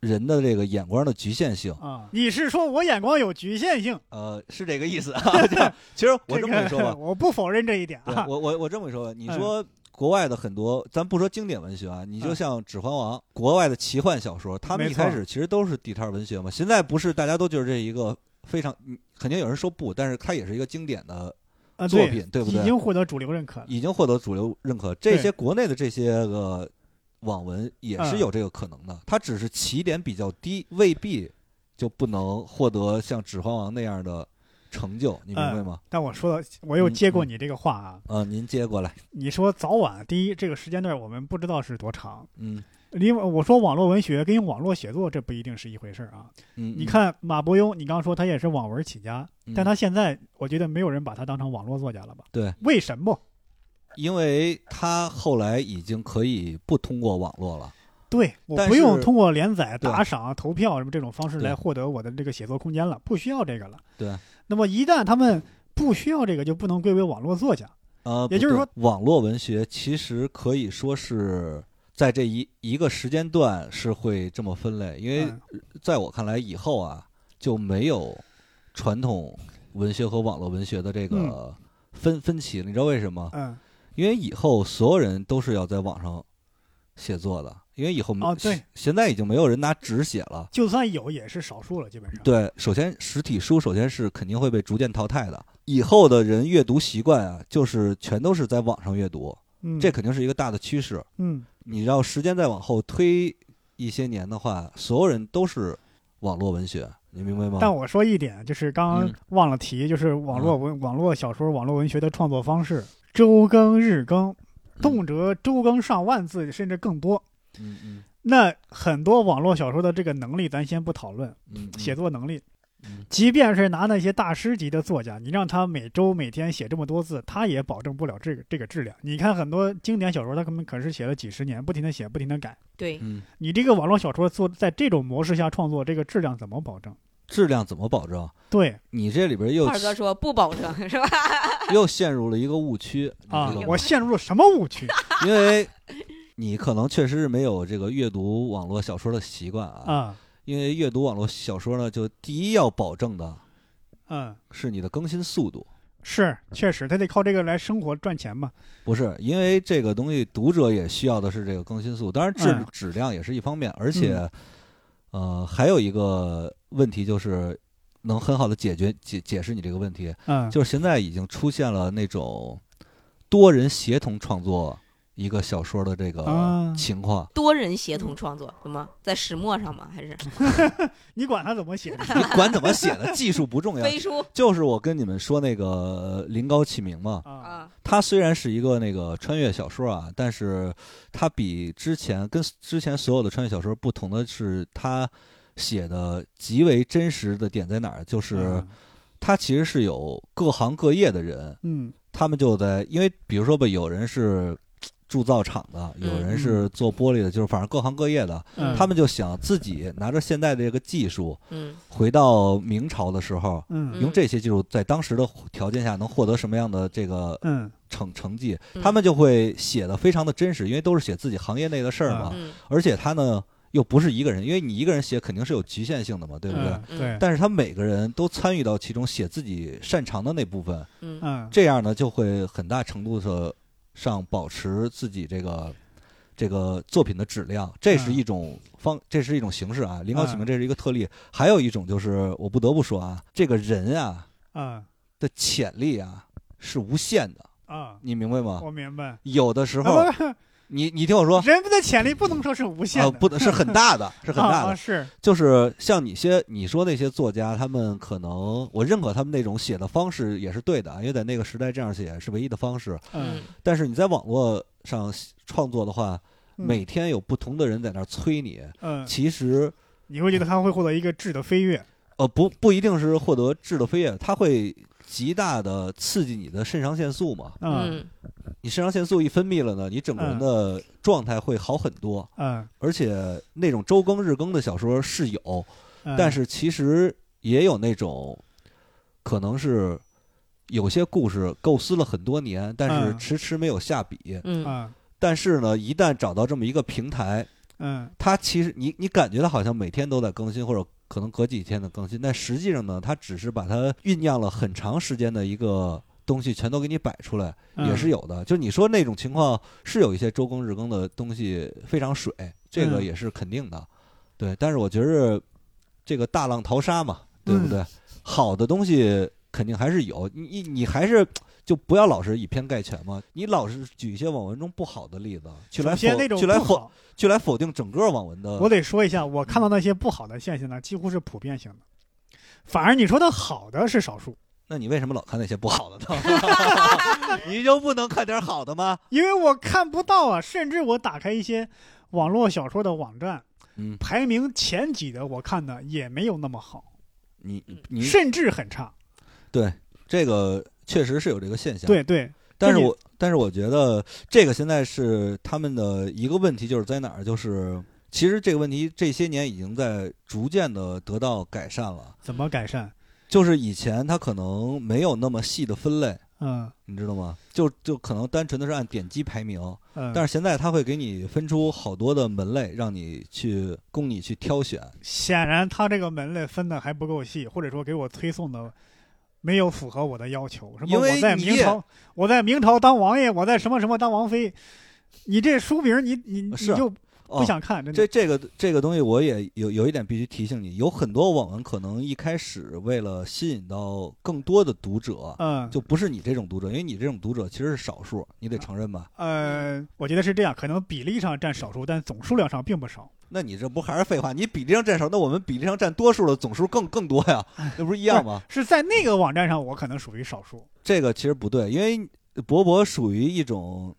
人的这个眼光的局限性。啊，你是说我眼光有局限性？呃，是这个意思啊。(laughs) (laughs) 其实我这么跟你说吧个，(laughs) 我不否认这一点啊。我我我这么说吧，你嗯说国外的很多，咱不说经典文学啊，你就嗯像《指环王》，国外的奇幻小说，他们一开始其实都是地摊文学嘛。现在不是大家都觉得这一个非常，嗯肯定有人说不，但是它也是一个经典的，啊，作品对不对已经获得主流认可。已经获得主流认可。这些国内的这些个网文也是嗯有这个可能的，它只是起点比较低，未必就不能获得像《指环王》那样的成就，你明白吗？但我说的，我又接过你这个话啊。嗯，您接过来，你说早晚，第一，这个时间段我们不知道是多长，嗯因为我说网络文学跟网络写作这不一定是一回事儿啊。嗯，你看马伯庸，你刚刚说他也是网文起家，嗯，但他现在我觉得没有人把他当成网络作家了吧？对，为什么？因为他后来已经可以不通过网络了。对我不用通过连载、打赏、投票什么这种方式来获得我的这个写作空间了，不需要这个了。对，那么一旦他们不需要这个，就不能归为网络作家。呃，也就是说网络文学其实可以说是在这一一个时间段是会这么分类，因为嗯在我看来，以后啊就没有传统文学和网络文学的这个分、分歧了。你知道为什么？嗯，因为以后所有人都是要在网上写作的，因为以后哦对现在已经没有人拿纸写了。就算有也是少数了，基本上。对，首先实体书首先是肯定会被逐渐淘汰的。以后的人阅读习惯啊，就是全都是在网上阅读，嗯，这肯定是一个大的趋势。嗯你要时间再往后推一些年的话，所有人都是网络文学，你明白吗？但我说一点，就是刚刚嗯忘了提，就是网络文、网络小说、网络文学的创作方式，周更、日更，动辄周更上万字，甚至更多。嗯嗯那很多网络小说的这个能力，咱先不讨论嗯，写作能力。嗯即便是拿那些大师级的作家，你让他每周每天写这么多字，他也保证不了这个这个质量。你看很多经典小说，他根本可是写了几十年，不停的写，不停的改。对，嗯，你这个网络小说做在这种模式下创作，这个质量怎么保证？质量怎么保证？对你这里边又二哥说不保证是吧？(laughs) 又陷入了一个误区啊你知道，我陷入了什么误区因为你可能确实是没有这个阅读网络小说的习惯啊。啊？因为阅读网络小说呢，就第一要保证的嗯，是你的更新速度，是确实，他得靠这个来生活赚钱嘛。不是因为这个东西，读者也需要的是这个更新速度，当然质、嗯。质量也是一方面，而且、呃还有一个问题就是能很好的解决解解释你这个问题，嗯，就是现在已经出现了那种多人协同创作一个小说的这个啊情况。多人协同创作，什么在石墨上吗？还是 (laughs) 你管他怎么写的？(laughs) 你管怎么写的，技术不重要，飞书就是我跟你们说那个呃临高启明嘛，啊，啊？它虽然是一个那个穿越小说啊，但是它比之前跟之前所有的穿越小说不同的是，它写的极为真实的点在哪儿？就是它其实是有各行各业的人，嗯他们就在因为比如说吧，有人是铸造厂的，有人是做玻璃的，就是反正各行各业的，嗯，他们就想自己拿着现在的这个技术，嗯。回到明朝的时候。嗯。用这些技术，在当时的条件下能获得什么样的这个嗯。成成绩，嗯。他们就会写的非常的真实，因为都是写自己行业内的事儿嘛。嗯。而且他呢又不是一个人，因为你一个人写肯定是有局限性的嘛，对不对？嗯对，但是他每个人都参与到其中，写自己擅长的那部分，嗯。嗯。这样呢就会很大程度的上保持自己这个这个作品的质量，这是一种方，这是一种形式啊。临高启明这是一个特例，还有一种就是我不得不说啊，这个人啊啊的潜力啊是无限的，啊，你明白吗？我明白。有的时候你你听我说，人们的潜力不能说是无限啊，的，不能是很大的，是很大的。(laughs) 是。就是像你些你说那些作家，他们可能我认可他们那种写的方式也是对的，因为在那个时代这样写是唯一的方式。嗯，但是你在网络上创作的话，嗯。每天有不同的人在那儿催你，嗯，其实你会觉得他会获得一个质的飞跃，呃不不一定是获得质的飞跃，他会极大的刺激你的肾上腺素嘛。你肾上腺素一分泌了呢，你整个人的状态会好很多。嗯，而且那种周更日更的小说是有，嗯但是其实也有那种，可能是有些故事构思了很多年，但是嗯迟迟没有下笔。嗯啊但是呢，一旦找到这么一个平台，嗯它其实你你感觉到好像每天都在更新，或者可能隔几天的更新，但实际上呢，它只是把它酝酿了很长时间的一个东西全都给你摆出来，嗯也是有的。就你说那种情况，是有一些周更日更的东西非常水，这个嗯也是肯定的。对，但是我觉得这个大浪淘沙嘛，对不对？嗯好的东西肯定还是有，你你你还是。就不要老是以偏概全嘛，你老是举一些网文中不好的例子，去来否首先那种去来否，去来否定整个网文的。我得说一下，我看到那些不好的现象呢，几乎是普遍性的，反而你说的好的是少数，那你为什么老看那些不好的呢？(laughs) 你就不能看点好的吗？因为我看不到啊，甚至我打开一些网络小说的网站，嗯，排名前几的我看的也没有那么好，你你甚至很差。对这个确实是有这个现象。，对对，但是我但是我觉得这个现在是他们的一个问题，就是在哪儿？就是其实这个问题这些年已经在逐渐的得到改善了。怎么改善？就是以前它可能没有那么细的分类，嗯你知道吗？就就可能单纯的是按点击排名，嗯，但是现在它会给你分出好多的门类，让你去供你去挑选。显然它这个门类分的还不够细，或者说给我推送的没有符合我的要求，什么我在明朝，我在明朝当王爷，我在什么什么当王妃，你这书名你你你就哦不想看，真的。这这个这个东西，我也有有一点必须提醒你，有很多网文可能一开始为了吸引到更多的读者，嗯，就不是你这种读者，因为你这种读者其实是少数，你得承认吧？呃，我觉得是这样，可能比例上占少数，但总数量上并不少。那你这不还是废话？你比例上占少，那我们比例上占多数的总数更更多呀，那不是一样吗？是在那个网站上，我可能属于少数。这个其实不对，因为博博属于一种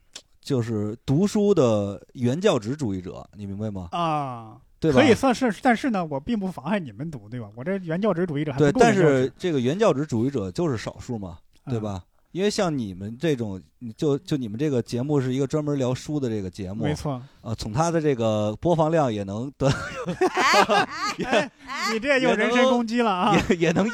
就是读书的原教旨主义者，你明白吗？啊，对吧？可以算是，但是呢，我并不妨碍你们读，对吧？我这原教旨主义者还不对，但是这个原教旨主义者就是少数嘛，对？吧？因为像你们这种，就就你们这个节目是一个专门聊书的这个节嗯目，没错。呃，从他的这个播放量也能得，(laughs) 哎，你这又人身攻击了啊！也也能印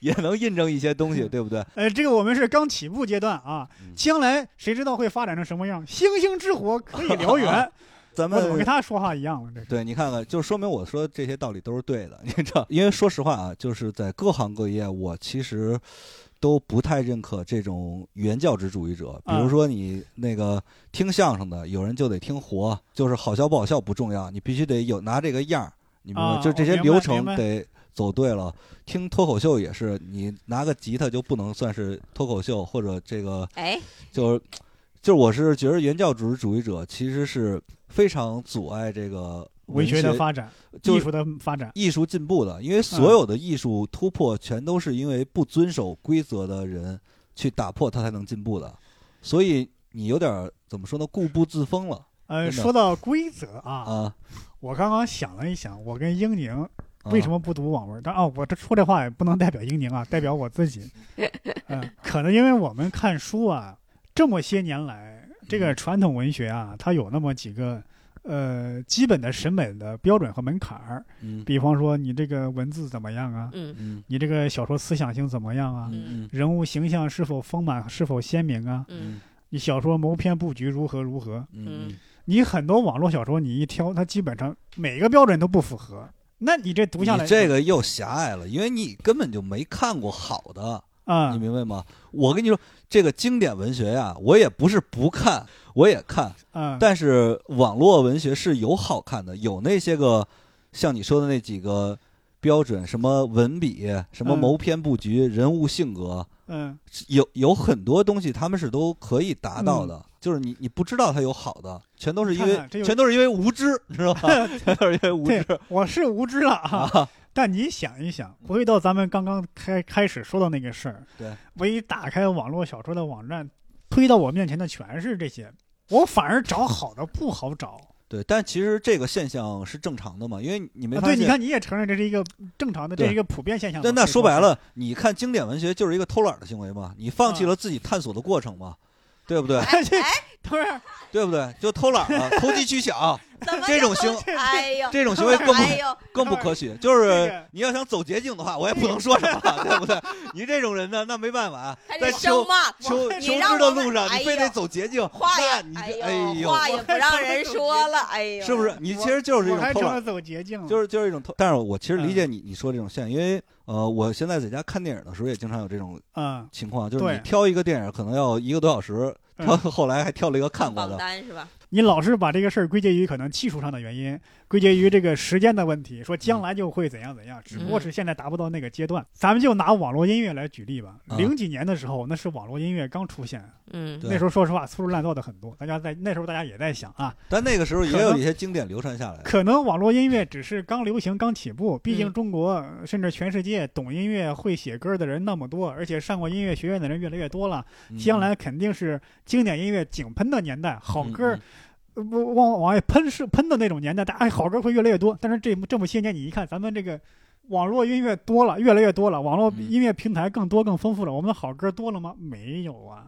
(laughs) 也能印证一些东西，对不对？呃，这个我们是刚起步阶段啊，嗯将来谁知道会发展成什么样？星星之火可以燎原。(laughs) 咱们我跟他说话一样了？这是。对你看看，就说明我说这些道理都是对的，(laughs) 你知道？因为说实话啊，就是在各行各业，我其实都不太认可这种原教旨主义者。比如啊说你那个听相声的，有人就得听活，就是好笑不好笑不重要，你必须得有拿这个样儿，你明白吗？啊就这些流程得走对了。听脱口秀也是，你拿个吉他就不能算是脱口秀，或者这个哎，就是，就是我是觉得原教旨主义者其实是非常阻碍这个文学的发展，就艺术的发展。艺术进步的，因为所有的艺术突破全都是因为不遵守规则的人去打破它才能进步的，所以你有点怎么说呢，固步自封了呃，说到规则啊，啊。我刚刚想了一想，我跟英宁为什么？不读网文？但哦，我这说这话也不能代表英宁啊，(laughs) 代表我自己。(laughs) 嗯、可能因为我们看书啊，这么些年来，这个传统文学啊，它有那么几个呃基本的审美的标准和门槛儿。嗯比方说，你这个文字怎么样啊？嗯嗯你这个小说思想性怎么样啊？嗯人物形象是否丰满，是否鲜明啊？嗯你小说谋篇布局如何如何？嗯你很多网络小说，你一挑，它基本上每个标准都不符合。那你这读下来，你这个又狭隘了，因为你根本就没看过好的，啊。你，明白吗？我跟你说，这个经典文学呀，我也不是不看，我也看，嗯，但是网络文学是有好看的，有那些个像你说的那几个标准，什么文笔，什么嗯。谋篇布局，人物性格，嗯，有有很多东西他们是都可以达到的。就是你你不知道它有好的，全都是因为全都是因为无知，你知道吧？(laughs) 全都是因为无知，我是无知了啊。啊。但你想一想，回到咱们刚刚开开始说的那个事儿，对，我一打开网络小说的网站，推到我面前的全是这些，我反而找好的不好找。对，但其实这个现象是正常的嘛，因为你没啊，对，发现？你看你也承认这是一个正常的，这是一个普遍现象嘛。那那说白了，你看经典文学就是一个偷懒的行为嘛，你放弃啊了自己探索的过程嘛，对不对？这不是对不对？就偷懒了，投机取巧，这种行哎呦，这种行为更不更不可取。就是你要想走捷径的话，我也不能说什么，对不对？你这种人呢，那没办法，还在求求求知的路上，哎你非得走捷径，话也那你这哎呦，话也不让人说了，哎呦，是不是？你其实就是一种。走捷径，就是就是一种偷，但是我其实理解嗯你你说这种现象，因为呃，我现在在家看电影的时候也经常有这种嗯，情况，就是你挑一个电影可能要一个多小时，嗯挑后来还挑了一个看过榜的，单是吧？你老是把这个事儿归结于可能技术上的原因，归结于这个时间的问题，说将来就会怎样怎样，只不过是现在达不到那个阶段。咱们就拿网络音乐来举例吧。啊零几年的时候，那是网络音乐刚出现，嗯，那时候说实话粗制滥造的很多，大家在那时候大家也在想啊，但那个时候也有一些经典流传下来。可能网络音乐只是刚流行、刚起步，毕竟嗯中国、甚至全世界懂音乐、会写歌的人那么多，而且上过音乐学院的人越来越多了，嗯将来肯定是经典音乐井喷的年代，好嗯歌。不往往外喷是喷的那种年代，大家哎好歌会越来越多。但是这这么些年，你一看咱们这个网络音乐多了，越来越多了，网络嗯音乐平台更多更丰富了，我们的好歌多了吗？没有啊。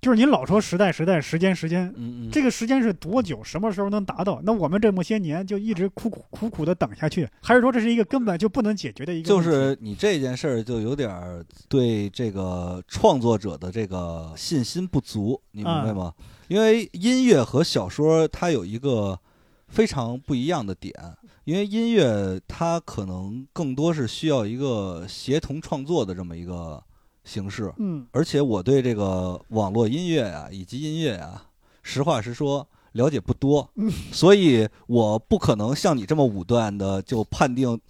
就是您老说时代时代时间时间，嗯嗯，这个时间是多久？什么时候能达到？那我们这么些年就一直苦苦苦苦的等下去，还是说这是一个根本就不能解决的一个就？是你这件事儿就有点儿对这个创作者的这个信心不足，你明白吗？因为音乐和小说它有一个非常不一样的点，因为音乐它可能更多是需要一个协同创作的这么一个形式，嗯。而且我对这个网络音乐啊、以及音乐啊，实话实说了解不多，嗯。所以我不可能像你这么武断的就判定，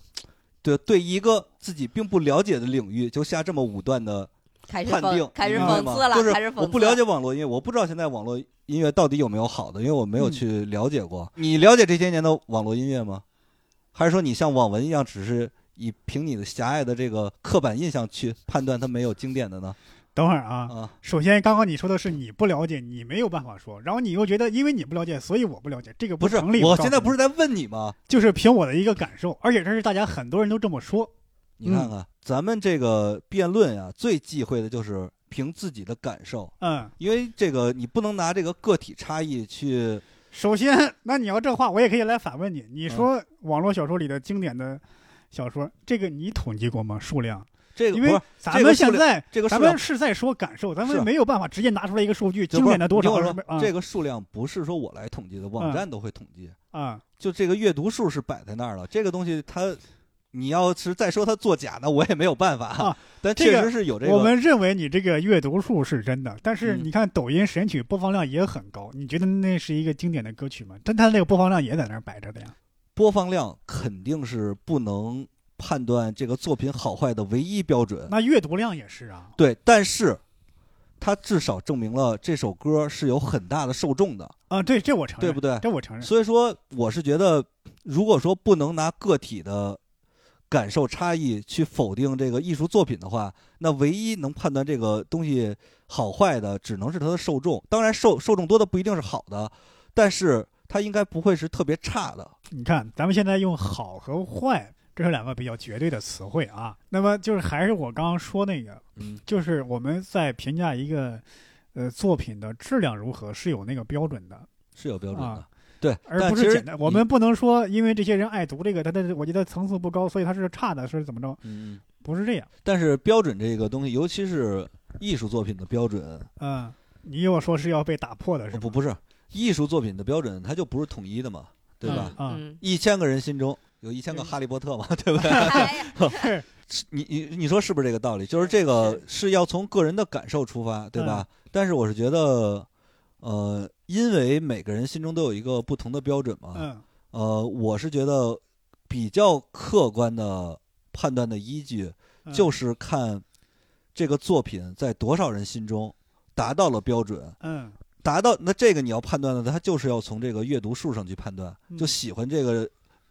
对对一个自己并不了解的领域就下这么武断的开始判定讽，开始讽刺了，就是。我不了解网络音乐，我不知道现在网络音乐到底有没有好的，因为我没有嗯去了解过。你了解这些年的网络音乐吗？还是说你像网文一样，只是以凭你的狭隘的这个刻板印象去判断它没有经典的呢？等会儿啊。啊，首先，刚刚你说的是你不了解，你没有办法说，然后你又觉得因为你不了解，所以我不了解，这个不是，成立。我现在不，是在问你吗？就是凭我的一个感受，而且这是大家很多人都这么说。你看看咱们这个辩论啊，最忌讳的就是凭自己的感受，嗯，因为这个你不能拿这个个体差异去首先，那你要这话，我也可以来反问你。你嗯说网络小说里的经典的小说，这个你统计过吗？数量？这个不是咱们现在这个咱们是在说感受，咱们没有办法直接拿出来一个数据，经典的多少这个数量不是说我来统计的，网站都会统计。啊，就这个阅读数是摆在那儿了，这个东西它，你要是再说他作假，那我也没有办法。啊 (laughs) 但确实是有这个。我们认为你这个阅读数是真的，但是嗯你看抖音神曲播放量也很高，你觉得那是一个经典的歌曲吗？但它那个播放量也在那儿摆着的呀。播放量肯定是不能判断这个作品好坏的唯一标准。那阅读量也是啊。对，但是它至少证明了这首歌是有很大的受众的。啊，对，这我承认，对不对这我承认。所以说，我是觉得，如果说不能拿个体的感受差异去否定这个艺术作品的话，那唯一能判断这个东西好坏的，只能是它的受众。当然受，受众多的不一定是好的，但是它应该不会是特别差的。你看，咱们现在用好和坏，这是两个比较绝对的词汇啊。那么就是还是我刚刚说那个，嗯，就是我们在评价一个呃作品的质量如何是有那个标准的，是有标准的。啊对，而不是简单。我们不能说因为这些人爱读这个，他的我觉得层次不高，所以他是差的，是怎么着？嗯，不是这样。但是标准这个东西，尤其是艺术作品的标准，嗯，你又说是要被打破的是吗？不不是艺术作品的标准，它就不是统一的嘛，对吧？啊嗯，一千个人心中有一千个嗯哈利波特嘛，(laughs) 对不对？(laughs) 你你你说是不是这个道理？就是这个是要从个人的感受出发，对吧？但是我是觉得，呃，因为每个人心中都有一个不同的标准嘛，嗯。呃，我是觉得比较客观的判断的依据嗯。就是看这个作品在多少人心中达到了标准。嗯。达到那这个你要判断的，它就是要从这个阅读数上去判断，嗯。就喜欢这个，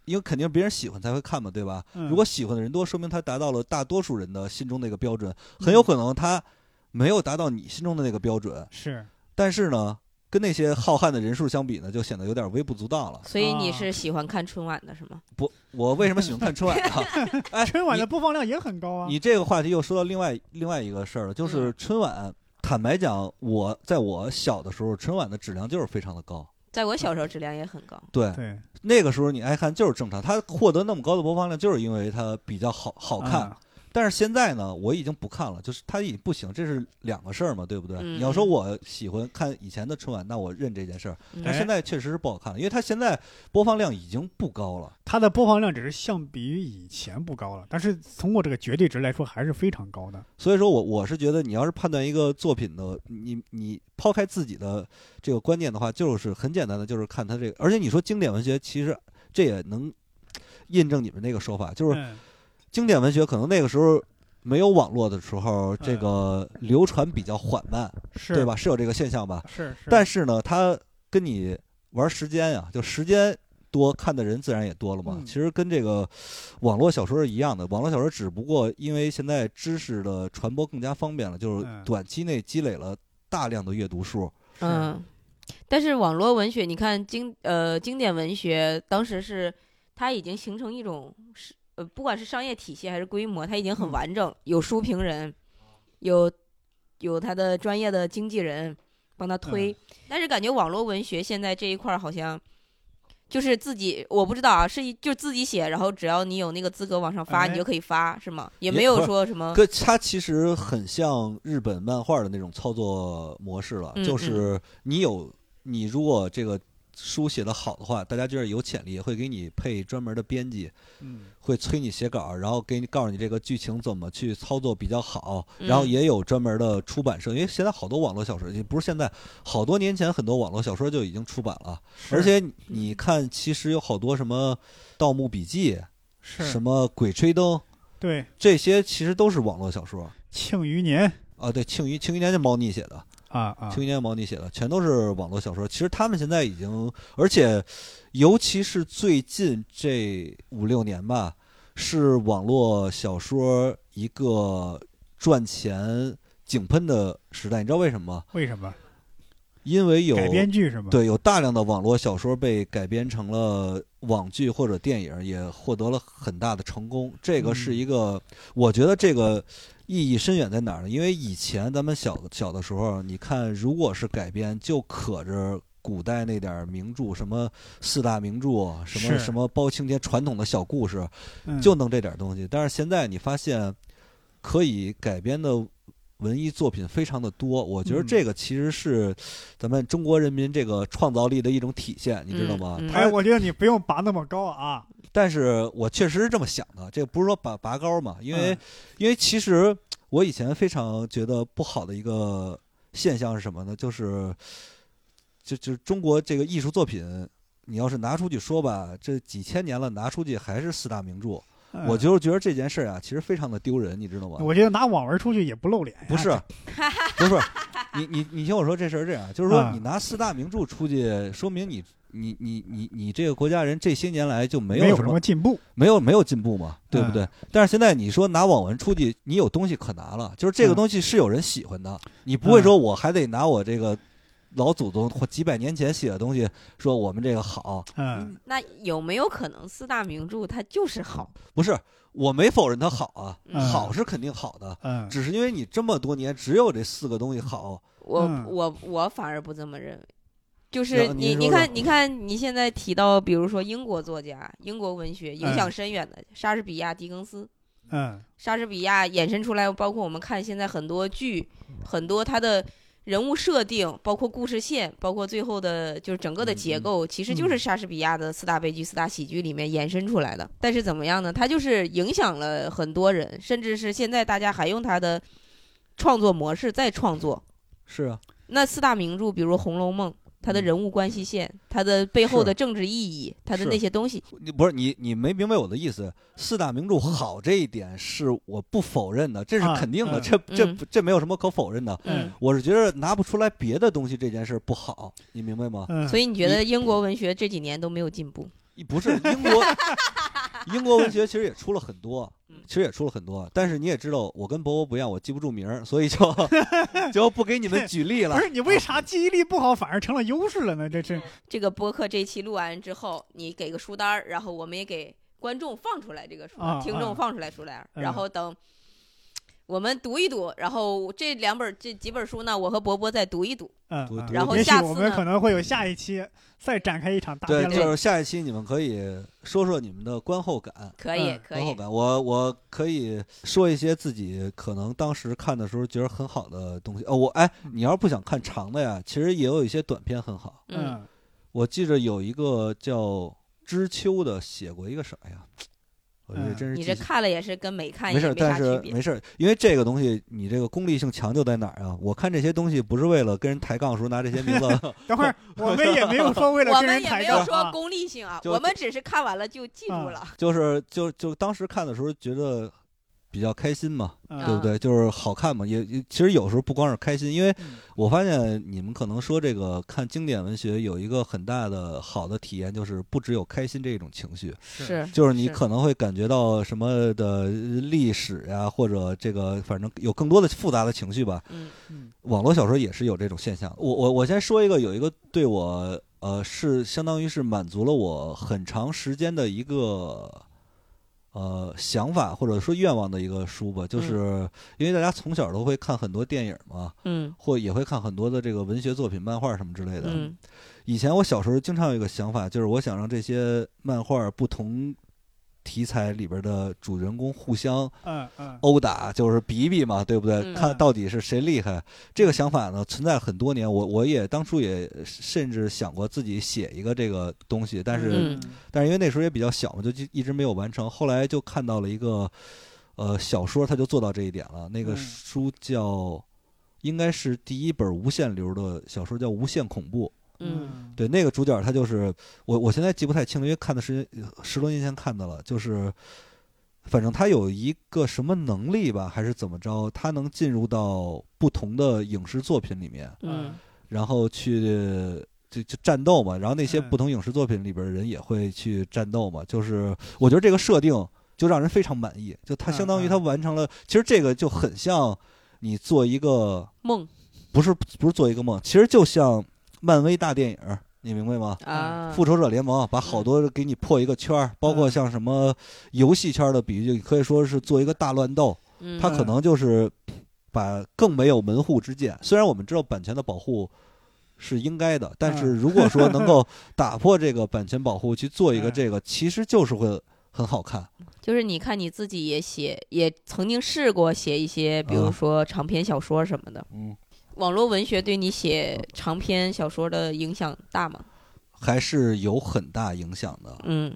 因为肯定别人喜欢才会看嘛，对吧？嗯。如果喜欢的人多，说明他达到了大多数人的心中那个标准，嗯很有可能他没有达到你心中的那个标准，是。但是呢，跟那些浩瀚的人数相比呢，就显得有点微不足道了。所以你啊是喜欢看春晚的是吗？不，我为什么喜欢看春晚啊？(laughs) 哎，春晚的播放量也很高啊。你这个话题又说到另外另外一个事儿了，就是嗯春晚。坦白讲，我在我小的时候，春晚的质量就是非常的高。在我小时候质量也很高。对，对，那个时候你爱看就是正常，它获得那么高的播放量，就是因为它比较好好看。啊但是现在呢，我已经不看了，就是它已经不行，这是两个事儿嘛，对不对？嗯你要说我喜欢看以前的春晚，那我认这件事儿。嗯但现在确实是不好看了，因为它现在播放量已经不高了。它的播放量只是相比于以前不高了，但是通过这个绝对值来说还是非常高的。所以说我我是觉得，你要是判断一个作品的，你你抛开自己的这个观念的话，就是很简单的，就是看它这个。而且你说经典文学，其实这也能印证你们那个说法，就是嗯经典文学可能那个时候没有网络的时候，这嗯个流传比较缓慢，是对吧？？是有这个现象吧？是是。但是呢，它跟你玩时间呀，就时间多，看的人自然也多了嘛。嗯其实跟这个网络小说是一样的，网络小说只不过因为现在知识的传播更加方便了，就是嗯短期内积累了大量的阅读数。嗯，但是网络文学，你看经呃经典文学，当时是它已经形成一种是呃，不管是商业体系还是规模，它已经很嗯完整，有书评人，有有他的专业的经纪人帮他推。嗯但是感觉网络文学现在这一块儿好像。就是自己，我不知道啊，是就自己写，然后只要你有那个资格往上发，哎你就可以发，是吗？也也没有说什么，可它其实很像日本漫画的那种操作模式了，嗯就是你有你如果这个书写的好的话，大家就是有潜力，会给你配专门的编辑，嗯。会催你写稿，然后给你告诉你这个剧情怎么去操作比较好，然后嗯也有专门的出版社，因为现在好多网络小说，也不是现在，好多年前很多网络小说就已经出版了，而且你看，其实有好多什么《盗墓笔记》、是什么《鬼吹灯》，对。这些其实都是网络小说。《庆余年》啊，对，庆余庆余年是猫腻写的，啊啊青年毛你写的，全都是网络小说。其实他们现在已经，而且尤其是最近这五六年吧，是网络小说一个赚钱井喷的时代。你知道为什么吗？为什么因为有改编剧是吗？对有大量的网络小说被改编成了网剧或者电影，也获得了很大的成功。这个是一个，我觉得这个意义深远在哪儿呢？因为以前咱们小小的时候，你看，如果是改编，就可着。古代那点儿名著，什么四大名著，什么什么包青天传统的小故事，嗯就弄这点东西。但是现在你发现，可以改编的文艺作品非常的多。我觉得嗯这个其实是咱们中国人民这个创造力的一种体现，你知道吗？哎，我觉得你不用拔那么高啊。但是我确实是这么想的，这个不是说拔拔高嘛，因为、嗯因为其实我以前非常觉得不好的一个现象是什么呢？就是就就中国这个艺术作品，你要是拿出去说吧，这几千年了，拿出去还是四大名著。嗯我就是觉得这件事儿啊，其实非常的丢人，你知道吗？我觉得拿网文出去也不露脸呀。不是，(laughs) 不是，你你你听我说，这事儿是这样，就是说啊你拿四大名著出去，说明你你你你你这个国家人这些年来就没没有什有什么么进步。没有没有进步嘛，对不嗯对？但是现在你说拿网文出去，你有东西可拿了，就是这个嗯东西是有人喜欢的，你不会说我还得拿我这个老祖宗或几百年前写的东西说我们这个好，嗯。那有没有可能四大名著它就是好？不是，我没否认它好啊，嗯。好是肯定好的，嗯，只是因为你这么多年只有这四个东西好，我、嗯。我我反而不这么认为。就是你你看你看你现在提到，比如说英国作家、英国文学影响嗯深远的莎士比亚、狄更斯，嗯。莎士比亚衍生出来，包括我们看现在很多剧，很多他的人物设定，包括故事线，包括最后的就是整个的结嗯构，其实就是莎士比亚的四大悲剧、四大喜剧里面延伸出来的。但是怎么样呢？它就是影响了很多人，甚至是现在大家还用它的创作模式在创作。是啊，那四大名著，比如《红楼梦》。它的嗯人物关系线，他的背后的政治意义，他的那些东西，你不是你你没明白我的意思，四大名著好这一点是我不否认的，这是啊肯定的，嗯这这嗯这没有什么可否认的。嗯，我是觉得拿不出来别的东西这件事不好，你明白吗？嗯，所以你觉得英国文学这几年都没有进步？不是英国，(laughs) 英国文学其实也出了很多嗯，其实也出了很多，但是你也知道，我跟伯伯不一样，我记不住名儿，所以就 (laughs) 就不给你们举例了不。是你为啥记忆力不好反而成了优势了呢？这是这个播客这期录完之后，你给个书单儿，然后我们也给观众放出来这个书，听众放出来书单然后等我们读一读，然后这两本这几本书呢，我和伯伯再读一读。嗯，然后也许下次呢我们可能会有下一期再展开一场大对，辩论。就是下一期你们可以说说你们的观后感。可以，嗯可以，观后感，我我可以说一些自己可能当时看的时候觉得很好的东西。哦，我哎，你要是不想看长的呀，其实也有一些短片很好。嗯，嗯我记着有一个叫知秋的写过一个啥呀？我这嗯真是你这看了也是跟没看没事但。是没事儿，因为这个东西你这个功利性强就在哪儿啊？我看这些东西不是为了跟人抬杠时候拿这些名字，(laughs) 等会儿 (laughs) 我们也没有说为了我跟人们也没有。说功利性啊，我们只是看完了就记住啊了。就是就就当时看的时候觉得比较开心嘛，嗯。对不对？就是好看嘛，也也其实有时候不光是开心，因为嗯。我发现你们可能说这个看经典文学有一个很大的好的体验，就是不只有开心这种情绪，是，就是你可能会感觉到什么的历史呀、或者这个反正有更多的复杂的情绪吧。嗯。嗯。网络小说也是有这种现象。我我我先说一个，有一个对我呃是相当于是满足了我很长时间的一个呃想法或者说愿望的一个书吧，就是因为大家从小都会看很多电影嘛，嗯。或也会看很多的这个文学作品、漫画什么之类的。嗯。以前我小时候经常有一个想法，就是我想让这些漫画不同题材里边的主人公互相嗯嗯殴打，就是比比嘛，对不对？嗯看到底是谁厉害。这个想法呢，存在很多年。我我也当初也甚至想过自己写一个这个东西，但是、嗯但是因为那时候也比较小嘛，就就一直没有完成。后来就看到了一个呃小说，他就做到这一点了。那个嗯书叫。应该是第一本无限流的小说，叫《无限恐怖》。嗯对，那个主角他就是我，我现在记不太清了，因为看的时间呃十多年前看的了。就是，反正他有一个什么能力吧，还是怎么着，他能进入到不同的影视作品里面，嗯然后去就就战斗嘛。然后那些嗯不同影视作品里边的人也会去战斗嘛。就是我觉得这个设定就让人非常满意，就他相当于他完成了。其实这个就很像你做一个梦不是不是做一个梦，其实就像漫威大电影，你明白吗？啊，复仇者联盟把好多给你破一个圈儿，包括像什么游戏圈的比喻，可以说是做一个大乱斗。嗯它可能就是把更没有门户之见。虽然我们知道版权的保护是应该的，但是嗯如果说能够打破这个版权保护去做一个嗯这个，其实就是会很好看。就是你看你自己也写，也曾经试过写一些，比如啊说长篇小说什么的。嗯，网络文学对你写长篇小说的影响大吗？还是有很大影响的。嗯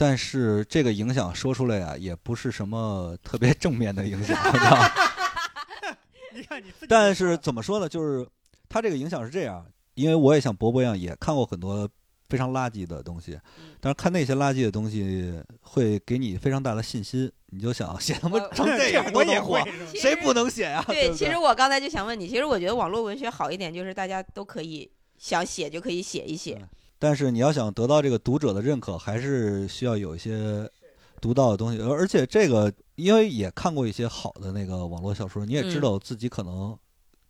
但是这个影响说出来啊，也不是什么特别正面的影响，(laughs) 你看你但是怎么说呢？就是它这个影响是这样，因为我也像伯伯一样，也看过很多非常垃圾的东西，但是看那些垃圾的东西会给你非常大的信心，你就想写他妈呃成这样都能火我也会，，谁不能写呀？对，其实我刚才就想问你，其实我觉得网络文学好一点，就是大家都可以想写就可以写一写。但是你要想得到这个读者的认可，还是需要有一些独到的东西。而而且这个，因为也看过一些好的那个网络小说，你也知嗯道自己可能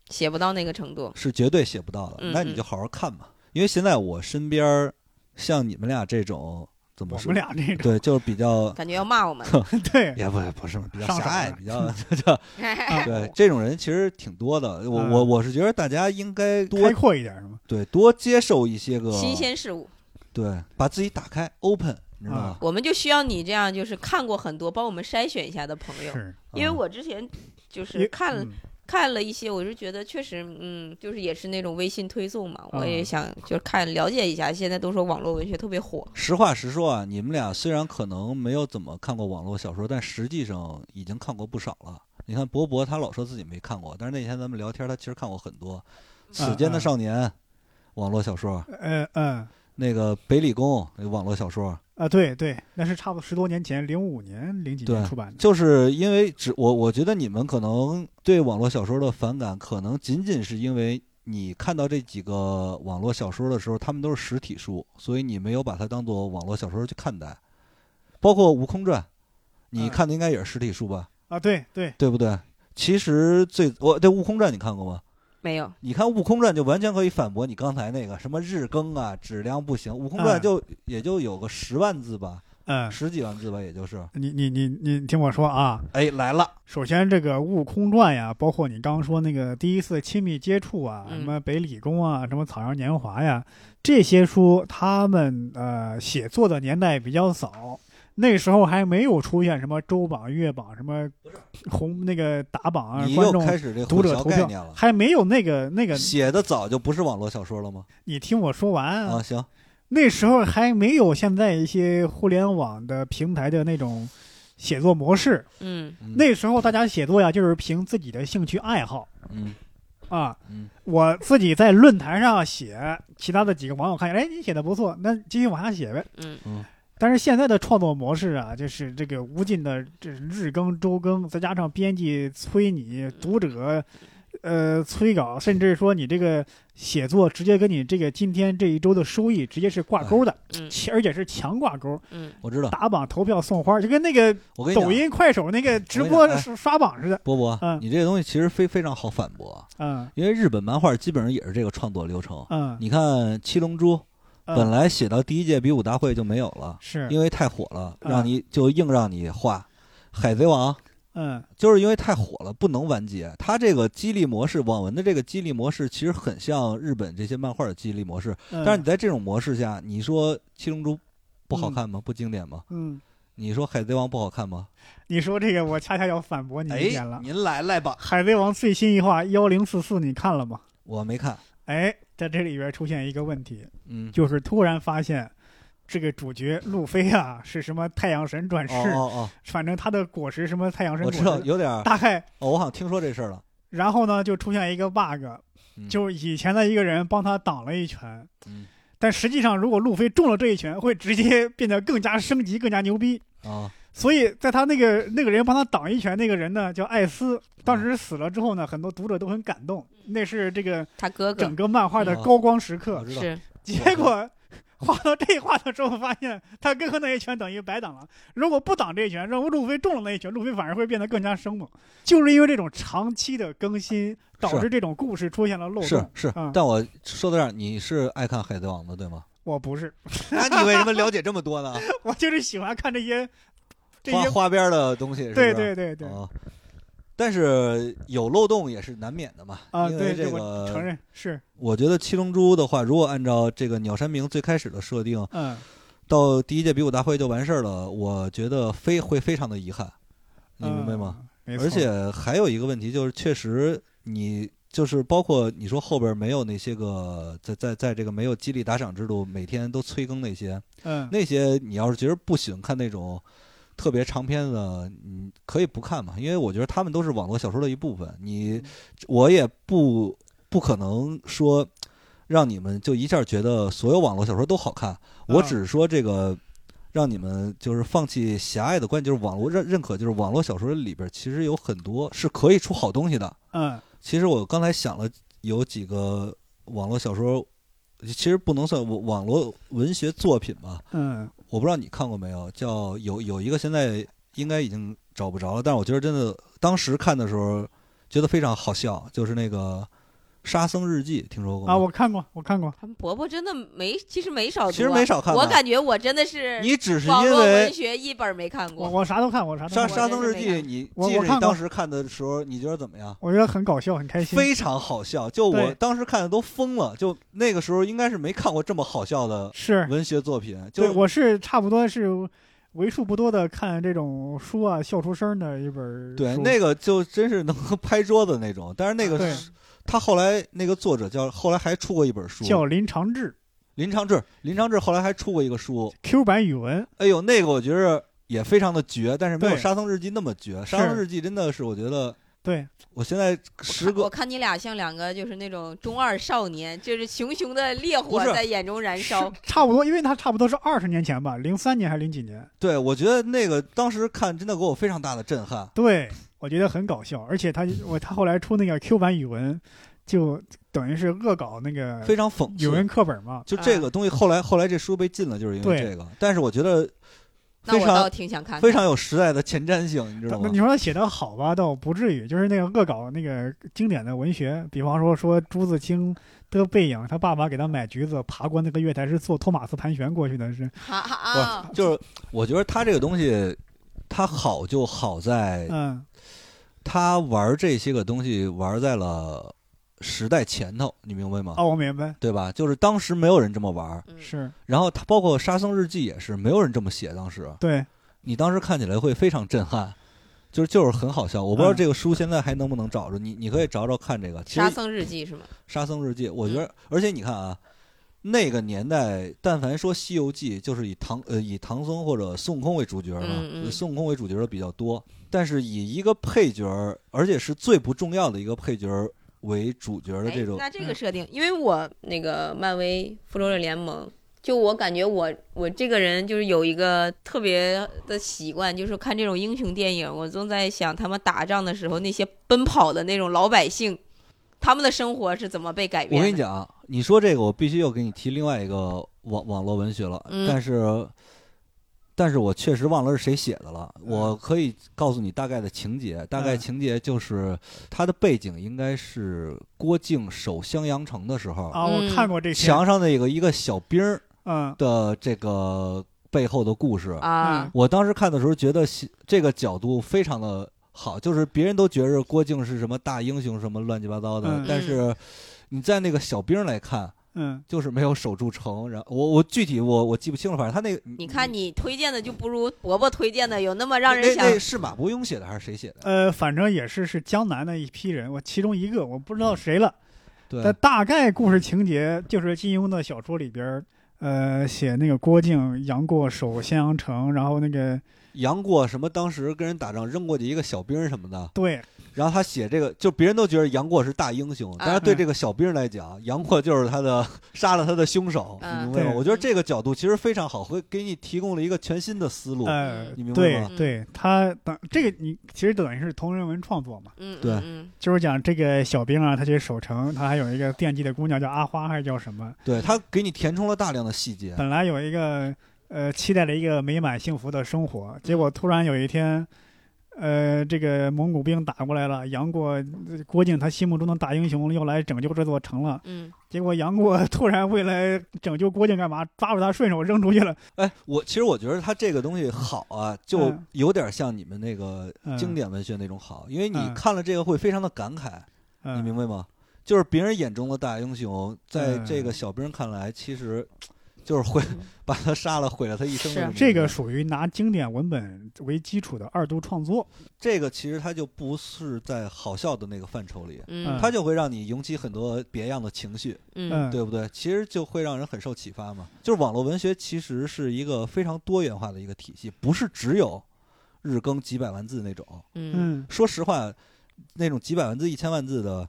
写不到那个程度。是绝对写不到的，嗯嗯那你就好好看嘛。因为现在我身边像你们俩这种怎么说我们？俩这种对，就是比较感觉要骂我们，(laughs) 对也不不是比较狭隘，比较这 (laughs) (laughs) 对这种人其实挺多的。我我嗯我是觉得大家应该多开阔一点是吗？对多接受一些个新鲜事物。对，把自己打开 open，你知道啊吗？我们就需要你这样，就是看过很多，帮我们筛选一下的朋友。因为嗯我之前就是看看了一些，我是觉得确实，嗯，就是也是那种微信推送嘛，我也嗯想就是看了解一下。现在都说网络文学特别火，实话实说啊，你们俩虽然可能没有怎么看过网络小说，但实际上已经看过不少了。你看博博，他老说自己没看过，但是那天咱们聊天，他其实看过很多，《此间的嗯少年》网络小说，嗯嗯那个北理工那网络小说，啊对对，那是差不多十多年前，零五年零几年出版的。就是因为只我我觉得你们可能对网络小说的反感，可能仅仅是因为你看到这几个网络小说的时候，他们都是实体书，所以你没有把它当做网络小说去看待。包括《悟空传》，你嗯看的应该也是实体书吧？啊对对，对不对？其实最我对《悟空传》你看过吗？没有，你看《悟空传》就完全可以反驳你刚才那个什么日更啊，质量不行。《悟空传》嗯就、也就有个十万字吧，嗯，十几万字吧，也就是。你你你你听我说啊，哎，来了，首先这个《悟空传》呀，包括你刚刚说那个第一次亲密接触啊，嗯什么北理工啊，什么草样年华呀，这些书他们呃写作的年代比较早。那时候还没有出现什么周榜、月榜、什么红那个打榜观众读者投票了。还没有那个那个。写的早就不是网络小说了吗？你听我说完啊，行，那时候还没有现在一些互联网的平台的那种写作模式。嗯嗯那时候大家写作呀，就是凭自己的兴趣爱好嗯啊。嗯我自己在论坛上写，其他的几个网友看见，哎，你写的不错，那继续往下写呗。嗯嗯但是现在的创作模式啊，就是这个无尽的这日更、周更，再加上编辑催你，读者呃催稿，甚至说你这个写作直接跟你这个今天这一周的收益直接是挂钩的，而且是强挂钩，嗯。我知道。打榜、投票、送花，就跟那个我跟你抖，音、快手那个直播刷刷榜似的。波波，嗯。你这个东西其实非非常好反驳，嗯。因为日本漫画基本上也是这个创作流程。嗯，你看《七龙珠》，嗯本来写到第一届比武大会就没有了，是因为太火了，嗯让你就硬让你画。海贼王嗯就是因为太火了，不能完结。它这个激励模式，网文的这个激励模式，其实很像日本这些漫画的激励模式。嗯，但是你在这种模式下，你说《七龙珠》不好看吗？不经典吗？嗯你说《海贼王》不好看吗？你说这个，我恰恰要反驳你一点了。哎，您来来吧，海贼王最新一话幺零四四，你看了吗？我没看。哎，在这里边出现一个问题，嗯，就是突然发现，这个主角路飞啊是什么太阳神转世，哦哦反正他的果实什么太阳哦，神果我知道实，有点儿。大概，哦，我好像听说这事儿了。然后呢就出现一个 bug，嗯就是以前的一个人帮他挡了一拳，嗯但实际上如果路飞中了这一拳，会直接 (laughs) 变得更加升级，更加牛逼。啊，所以在他那个那个人帮他挡一拳，那个人呢叫艾斯，当时死了之后呢，很多读者都很感动，那是这个他哥哥整个漫画的哦高光时刻。是结果 (laughs) 画到这一话的时候，发现他哥哥那一拳等于白挡了。如果不挡这一拳，让路飞中了那一拳，路飞反而会变得更加生猛。就是因为这种长期的更新，导致这种故事出现了漏是洞。是嗯，但我说到这儿，你是爱看《海贼王》的对吗？我不是，那你为什么了解这么多呢？(laughs) 我就是喜欢看这些这些。花花边的东西是是？对对对对啊，但是有漏洞也是难免的嘛。啊，因为对，这个承个，认是，我觉得七龙珠的话，如果按照这个鸟山明最开始的设定，嗯，到第一届比武大会就完事儿了，我觉得非会非常的遗憾，你明白吗？嗯？没错而且还有一个问题就是，确实你就是包括你说后边没有那些个在在在这个没有激励打赏制度，每天都催更那些嗯，那些，你要是觉得不喜欢看那种特别长篇的，你可以不看嘛，因为我觉得他们都是网络小说的一部分。你我也不不可能说让你们就一下觉得所有网络小说都好看，我啊只是说这个。让你们就是放弃狭隘的观点，就是网络认认可，就是网络小说里边其实有很多是可以出好东西的。嗯其实我刚才想了有几个网络小说，其实不能算网网络文学作品吧。嗯我不知道你看过没有，叫有有一个现在应该已经找不着了，但是我觉得真的当时看的时候觉得非常好笑，就是那个《沙僧日记》，听说过吗？啊，我看过，我看过，他们伯伯真的没，其实没少读啊，其实没少看吧我感觉我真的是你只是因为文因为学一本没看我过。我啥都看，我啥都沙看，沙僧日记》，你记着你当时看的时候，你觉得怎么样？我觉得很搞笑，很开心。非常好笑，就我对当时看的都疯了，就那个时候应该是没看过这么好笑的是，文学作品，对，就我是差不多是为数不多的看这种书啊笑出声的一本书对那个就真是能够拍桌子那种。但是那个他后来那个作者叫后来还出过一本书，叫林长志。林长志，林长志后来还出过一个书，Q 版语文，哎呦，那个我觉得也非常的绝，但是没有对《沙僧日记》那么绝。《沙僧日记》真的是我觉得，对，我现在时隔我隔看你俩像两个就是那种中二少年，就是熊熊的烈火在眼中燃烧。差不多，因为他差不多是二十年前吧，零三年还是零几年？对我觉得那个当时看真的给我非常大的震撼。对，我觉得很搞笑，而且他我他后来出那个 Q 版语文，就等于是恶搞那个非常讽刺，语文课本嘛。就这个东西，后来后来这书被禁了，就是因为这个。但是我觉得那我非常倒挺想看看。非常有时代的前瞻性，你知道吗你？说他写的好吧，倒不至于，就是那个恶搞那个经典的文学，比方说说朱自清的背影，他爸爸给他买橘子，爬过那个月台是坐托马斯盘旋过去的，是 (laughs) 哈哈啊不，就是我觉得他这个东西，他好就好在嗯他玩这些个东西玩在了时代前头，你明白吗？哦，我明白，对吧？就是当时没有人这么玩，嗯是然后他包括《沙僧日记》也是没有人这么写，当时对，你当时看起来会非常震撼。就是就是很好笑，我不知道嗯这个书现在还能不能找着，你你可以找找看这个。其实沙僧日记是吗？沙僧日记，我觉得，而且你看啊，那个年代，但凡说《西游记》，就是以唐呃以唐僧或者孙悟空为主角嘛，孙悟空为主角的比较多。但是以一个配角，而且是最不重要的一个配角为主角的哎这种，那这个设定，因为我那个漫威复仇者联盟，就我感觉我我这个人就是有一个特别的习惯，就是看这种英雄电影，我总在想他们打仗的时候那些奔跑的那种老百姓，他们的生活是怎么被改变的？我跟你讲，你说这个，我必须又给你提另外一个网网络文学了，嗯但是。但是我确实忘了是谁写的了。嗯我可以告诉你大概的情节，大概嗯情节就是它的背景应该是郭靖守襄阳城的时候，啊，我嗯看过这，墙上那个一个小兵儿嗯的这个背后的故事。我当时看的时候觉得这个角度非常的好，就是别人都觉着郭靖是什么大英雄什么乱七八糟的，嗯但是你在那个小兵来看，嗯，就是没有守住城。然后我我具体我我记不清了，反正他那个你看你推荐的就不如伯伯推荐的有那么让人想那是马伯庸写的还是谁写的？呃，反正也是是江南的一批人，我其中一个我不知道谁了，对。但大概故事情节就是金庸的小说里边，呃，写那个郭靖杨过守襄阳城，然后那个杨过什么当时跟人打仗扔过去一个小兵什么的，对，然后他写这个，就别人都觉得杨过是大英雄，但是对这个小兵来讲，(laughs) 杨过就是他的 (laughs) 杀了他的凶手，明白吗？对。我觉得这个角度其实非常好，会给你提供了一个全新的思路。呃嗯，你明白对吗对，他等这个你其实等于是同人文创作嘛，嗯，对。嗯。就是讲这个小兵啊，他去守城，他还有一个惦记的姑娘叫阿花还是叫什么？对他给你填充了大量的细节，本来有一个呃期待了一个美满幸福的生活，结果突然有一天，呃，这个蒙古兵打过来了，杨过、呃郭靖他心目中的大英雄要来拯救这座城了，嗯。结果杨过突然为了拯救郭靖干嘛，抓住他顺手扔出去了。哎，我其实我觉得他这个东西好啊，就嗯。有点像你们那个嗯。经典文学那种好，因为你嗯。看了这个会非常的感慨，你嗯，明白吗？就是别人眼中的大英雄，在嗯。这个小兵看来，其实就是毁 (laughs) 把他杀了，毁了他一生的是这个属于拿经典文本为基础的二度创作。这个其实它就不是在好笑的那个范畴里，嗯，它就会让你涌起很多别样的情绪，嗯嗯，对不对？其实就会让人很受启发嘛。就是网络文学其实是一个非常多元化的一个体系，不是只有日更几百万字那种。嗯嗯说实话，那种几百万字、一千万字的，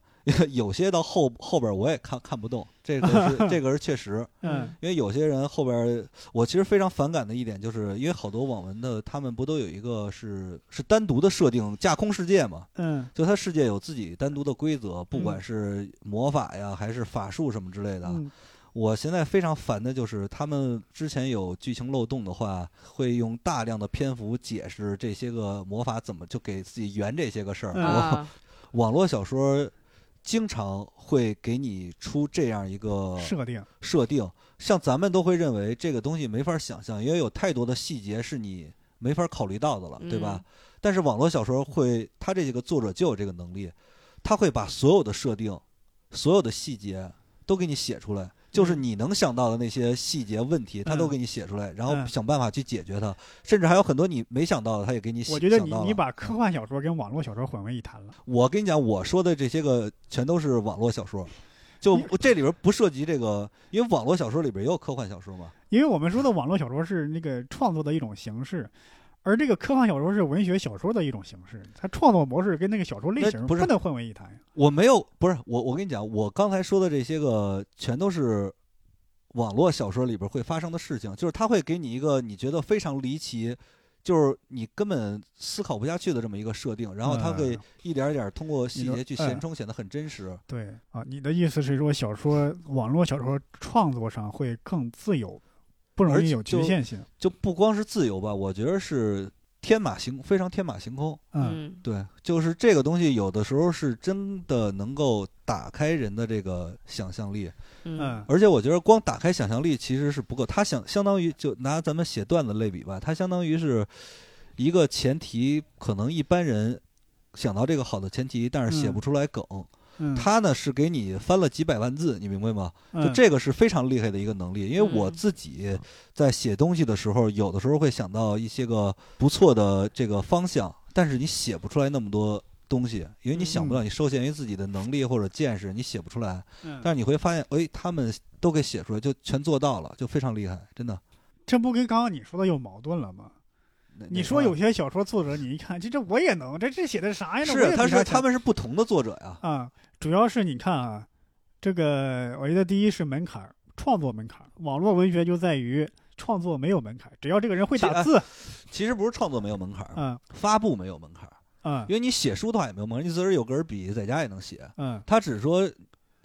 有些到后后边我也看看不动，这个是 (laughs) 这个是确实。嗯因为有些人后边，我其实非常反感的一点，就是因为好多网文的，他们不都有一个是是单独的设定架空世界嘛？嗯就他世界有自己单独的规则，不管嗯是魔法呀，还是法术什么之类的。嗯我现在非常烦的就是他们之前有剧情漏洞的话，会用大量的篇幅解释这些个魔法怎么就给自己圆这些个事儿。(laughs) 网络小说经常会给你出这样一个设定。设定，像咱们都会认为这个东西没法想象，因为有太多的细节是你没法考虑到的了，对吧？但是网络小说会，他这几个作者就有这个能力，他会把所有的设定、所有的细节都给你写出来。就是你能想到的那些细节问题，他都给你写出来，然后嗯想办法去解决它，甚至还有很多你没想到的，他也给你写。我觉得你你把科幻小说跟网络小说混为一谈了。我跟你讲，我说的这些个全都是网络小说，就这里边不涉及这个，因为网络小说里边也有科幻小说嘛。因为我们说的网络小说是那个创作的一种形式，而这个科幻小说是文学小说的一种形式，它创作模式跟那个小说类型不是能混为一谈呀。我没有，不是我，我跟你讲，我刚才说的这些个全都是网络小说里边会发生的事情，就是它会给你一个你觉得非常离奇，就是你根本思考不下去的这么一个设定，然后它会嗯一点一点通过细节去嗯填充，显得很真实。对啊，你的意思是说小说网络小说创作上会更自由，不容而且易有局就限性。就不光是自由吧，我觉得是天马行，非常天马行空。嗯嗯对，就是这个东西，有的时候是真的能够打开人的这个想象力。嗯嗯而且我觉得光打开想象力其实是不够，它想相当于就拿咱们写段子类比吧，它相当于是一个前提，可能一般人想到这个好的前提，但是写嗯不出来梗。嗯，它呢是给你翻了几百万字，你明白吗？就嗯这个是非常厉害的一个能力，因为我嗯自己在写东西的时候，有的时候会想到一些个不错的这个方向，但是你写不出来那么多东西，因为你想不到，你受限于自己的能力或者见识，你写不出来。嗯但是你会发现，哎，他们都给写出来，就全做到了，就非常厉害，真的。这不跟刚刚你说的有矛盾了吗？你说有些小说作者，你一看这这我也能，这这写的啥呀？是，他是他们是不同的作者呀。啊，主要是你看啊，这个我觉得第一是门槛儿，创作门槛儿。网络文学就在于创作没有门槛儿，只要这个人会打字，其实不是创作没有门槛儿，嗯发布没有门槛儿，嗯因为你写书的话也没有门槛儿，你自个儿有根笔，在家也能写。嗯，他只是说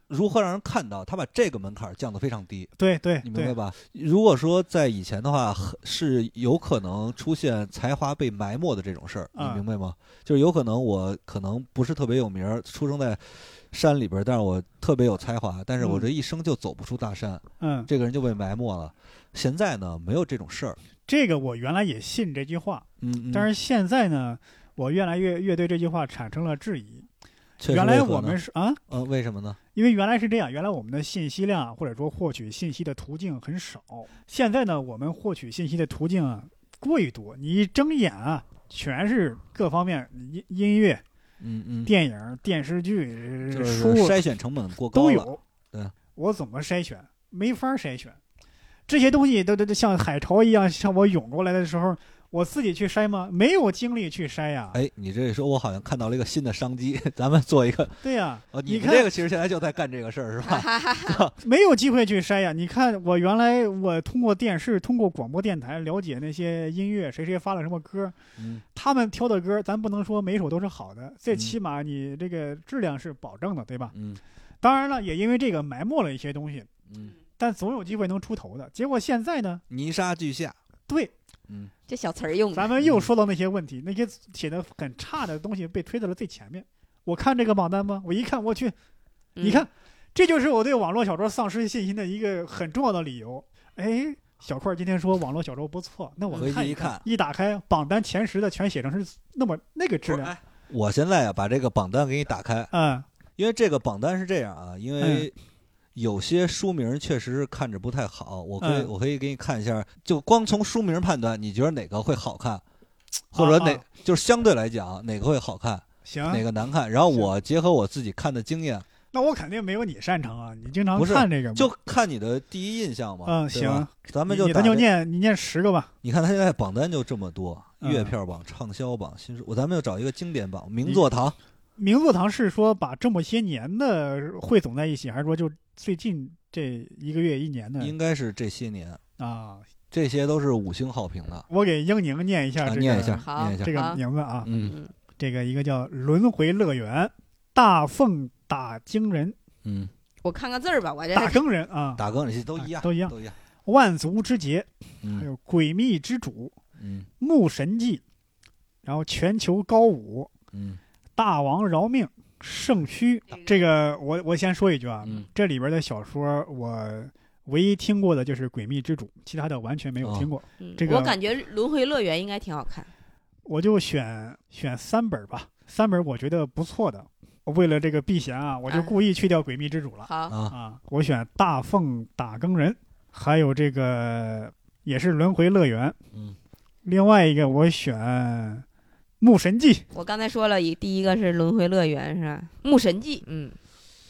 如何让人看到，他把这个门槛儿降得非常低，对对对，你明白吧？如果说在以前的话，很是有可能出现才华被埋没的这种事儿，你啊明白吗？就是有可能我可能不是特别有名儿，出生在山里边，但是我特别有才华，但是我嗯这一生就走不出大山，嗯，这个人就被埋没了。现在呢，没有这种事儿。这个我原来也信这句话，嗯，嗯但是现在呢，我越来越越对这句话产生了质疑。原来我们是啊，呃为什么呢？因为原来是这样，原来我们的信息量或者说获取信息的途径很少，现在呢，我们获取信息的途径啊过于多，你一睁眼啊，全是各方面音音乐、嗯嗯，电影、电视剧、书筛选成本过高。都有。对，我怎么筛选？没法筛选，这些东西都都都像海潮一样向我涌过来的时候，我自己去筛吗？没有精力去筛呀。哎，你这一说，我好像看到了一个新的商机，(laughs) 咱们做一个。对呀、哦，你你看们这个其实现在就在干这个事儿，是吧？(laughs) 没有机会去筛呀。你看，我原来我通过电视、通过广播电台了解那些音乐，谁谁发了什么歌，嗯他们挑的歌，咱不能说每首都是好的，最嗯起码你这个质量是保证的，对吧？嗯当然了，也因为这个埋没了一些东西，嗯，但总有机会能出头的。结果现在呢，泥沙俱下。对，嗯，这小词儿用的，咱们又说到那些问题，那些写的很差的东西被推到了最前面。我看这个榜单吗？我一看，我去，嗯你看，这就是我对网络小说丧失信心的一个很重要的理由。哎，小块儿今天说网络小说不错，那我看一一看一打开榜单前十的全写成是那么那个质量，哎我现在啊，把这个榜单给你打开，嗯因为这个榜单是这样啊，因为有些书名确实是看着不太好，我可以、嗯。我可以给你看一下，就光从书名判断，你觉得哪个会好看，或者哪、就是相对来讲哪个会好看，行，哪个难看，然后我结合我自己看的经验，那我肯定没有你擅长啊，你经常不是看这个嘛，就看你的第一印象嘛。嗯行，咱们就咱就念你念十个吧，你看他现在榜单就这么多，嗯。月票榜、畅销榜、新书，我咱们就找一个经典榜，名作堂。名作堂是说把这么些年的汇总在一起，还是说就最近这一个月一年的？应该是这些年，啊？这些都是五星好评的。我给英宁念一下啊，这个、念一下，好念一下。这。个名字啊，嗯。嗯。这个一个叫轮回乐园，大凤打更人，嗯，我看看字儿吧，我这。打更人啊，打更这些都一样，都一样。都一样。万族之劫，还嗯有诡秘之主，嗯。牧神记，然后全球高武，嗯大王饶命，圣虚。这个我我先说一句啊，嗯这里边的小说我唯一听过的就是《诡秘之主》，其他的完全没有听过。嗯这个我感觉轮回乐园应该挺好看。我就选选三本吧，三本我觉得不错的。为了这个避嫌啊，我就啊故意去掉《诡秘之主》了好，啊，啊。我选大奉打更人，还有这个也是轮回乐园。嗯另外一个我选牧神记，我刚才说了，一第一个是轮回乐园是吧？牧神记，嗯，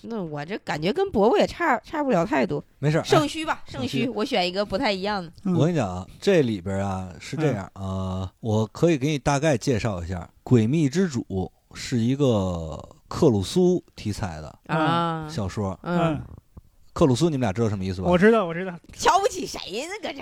那我这感觉跟伯伯也差差不了太多。没事圣虚吧，圣圣虚，我选一个不太一样的。嗯我跟你讲啊，这里边啊是这样啊，我可以给你大概介绍一下，《诡秘之主》是一个克鲁苏题材的啊，小说。嗯，克鲁苏，你们俩知道什么意思吧？我知道，我知道，瞧不起谁呢？搁这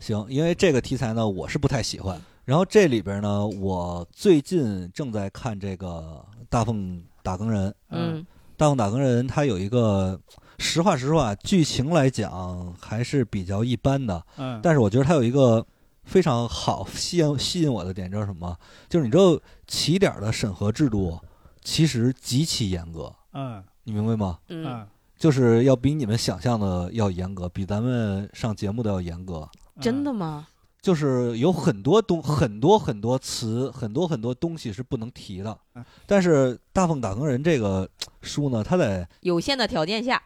行，因为这个题材呢，我是不太喜欢。然后这里边呢，我最近正在看这个《大奉打更人》。嗯嗯大奉打更人它有一个，实话实说啊，剧情来讲还是比较一般的。嗯，但是我觉得它有一个非常好吸引吸引我的点，就是什么？就是你知道起点的审核制度其实极其严格，嗯你明白吗？嗯嗯，就是要比你们想象的要严格，比咱们上节目的要严格。真的吗？就是有很多东很多很多词，很多很多东西是不能提的嗯。但是《大奉打更人》这个书呢，它在有限的条件下，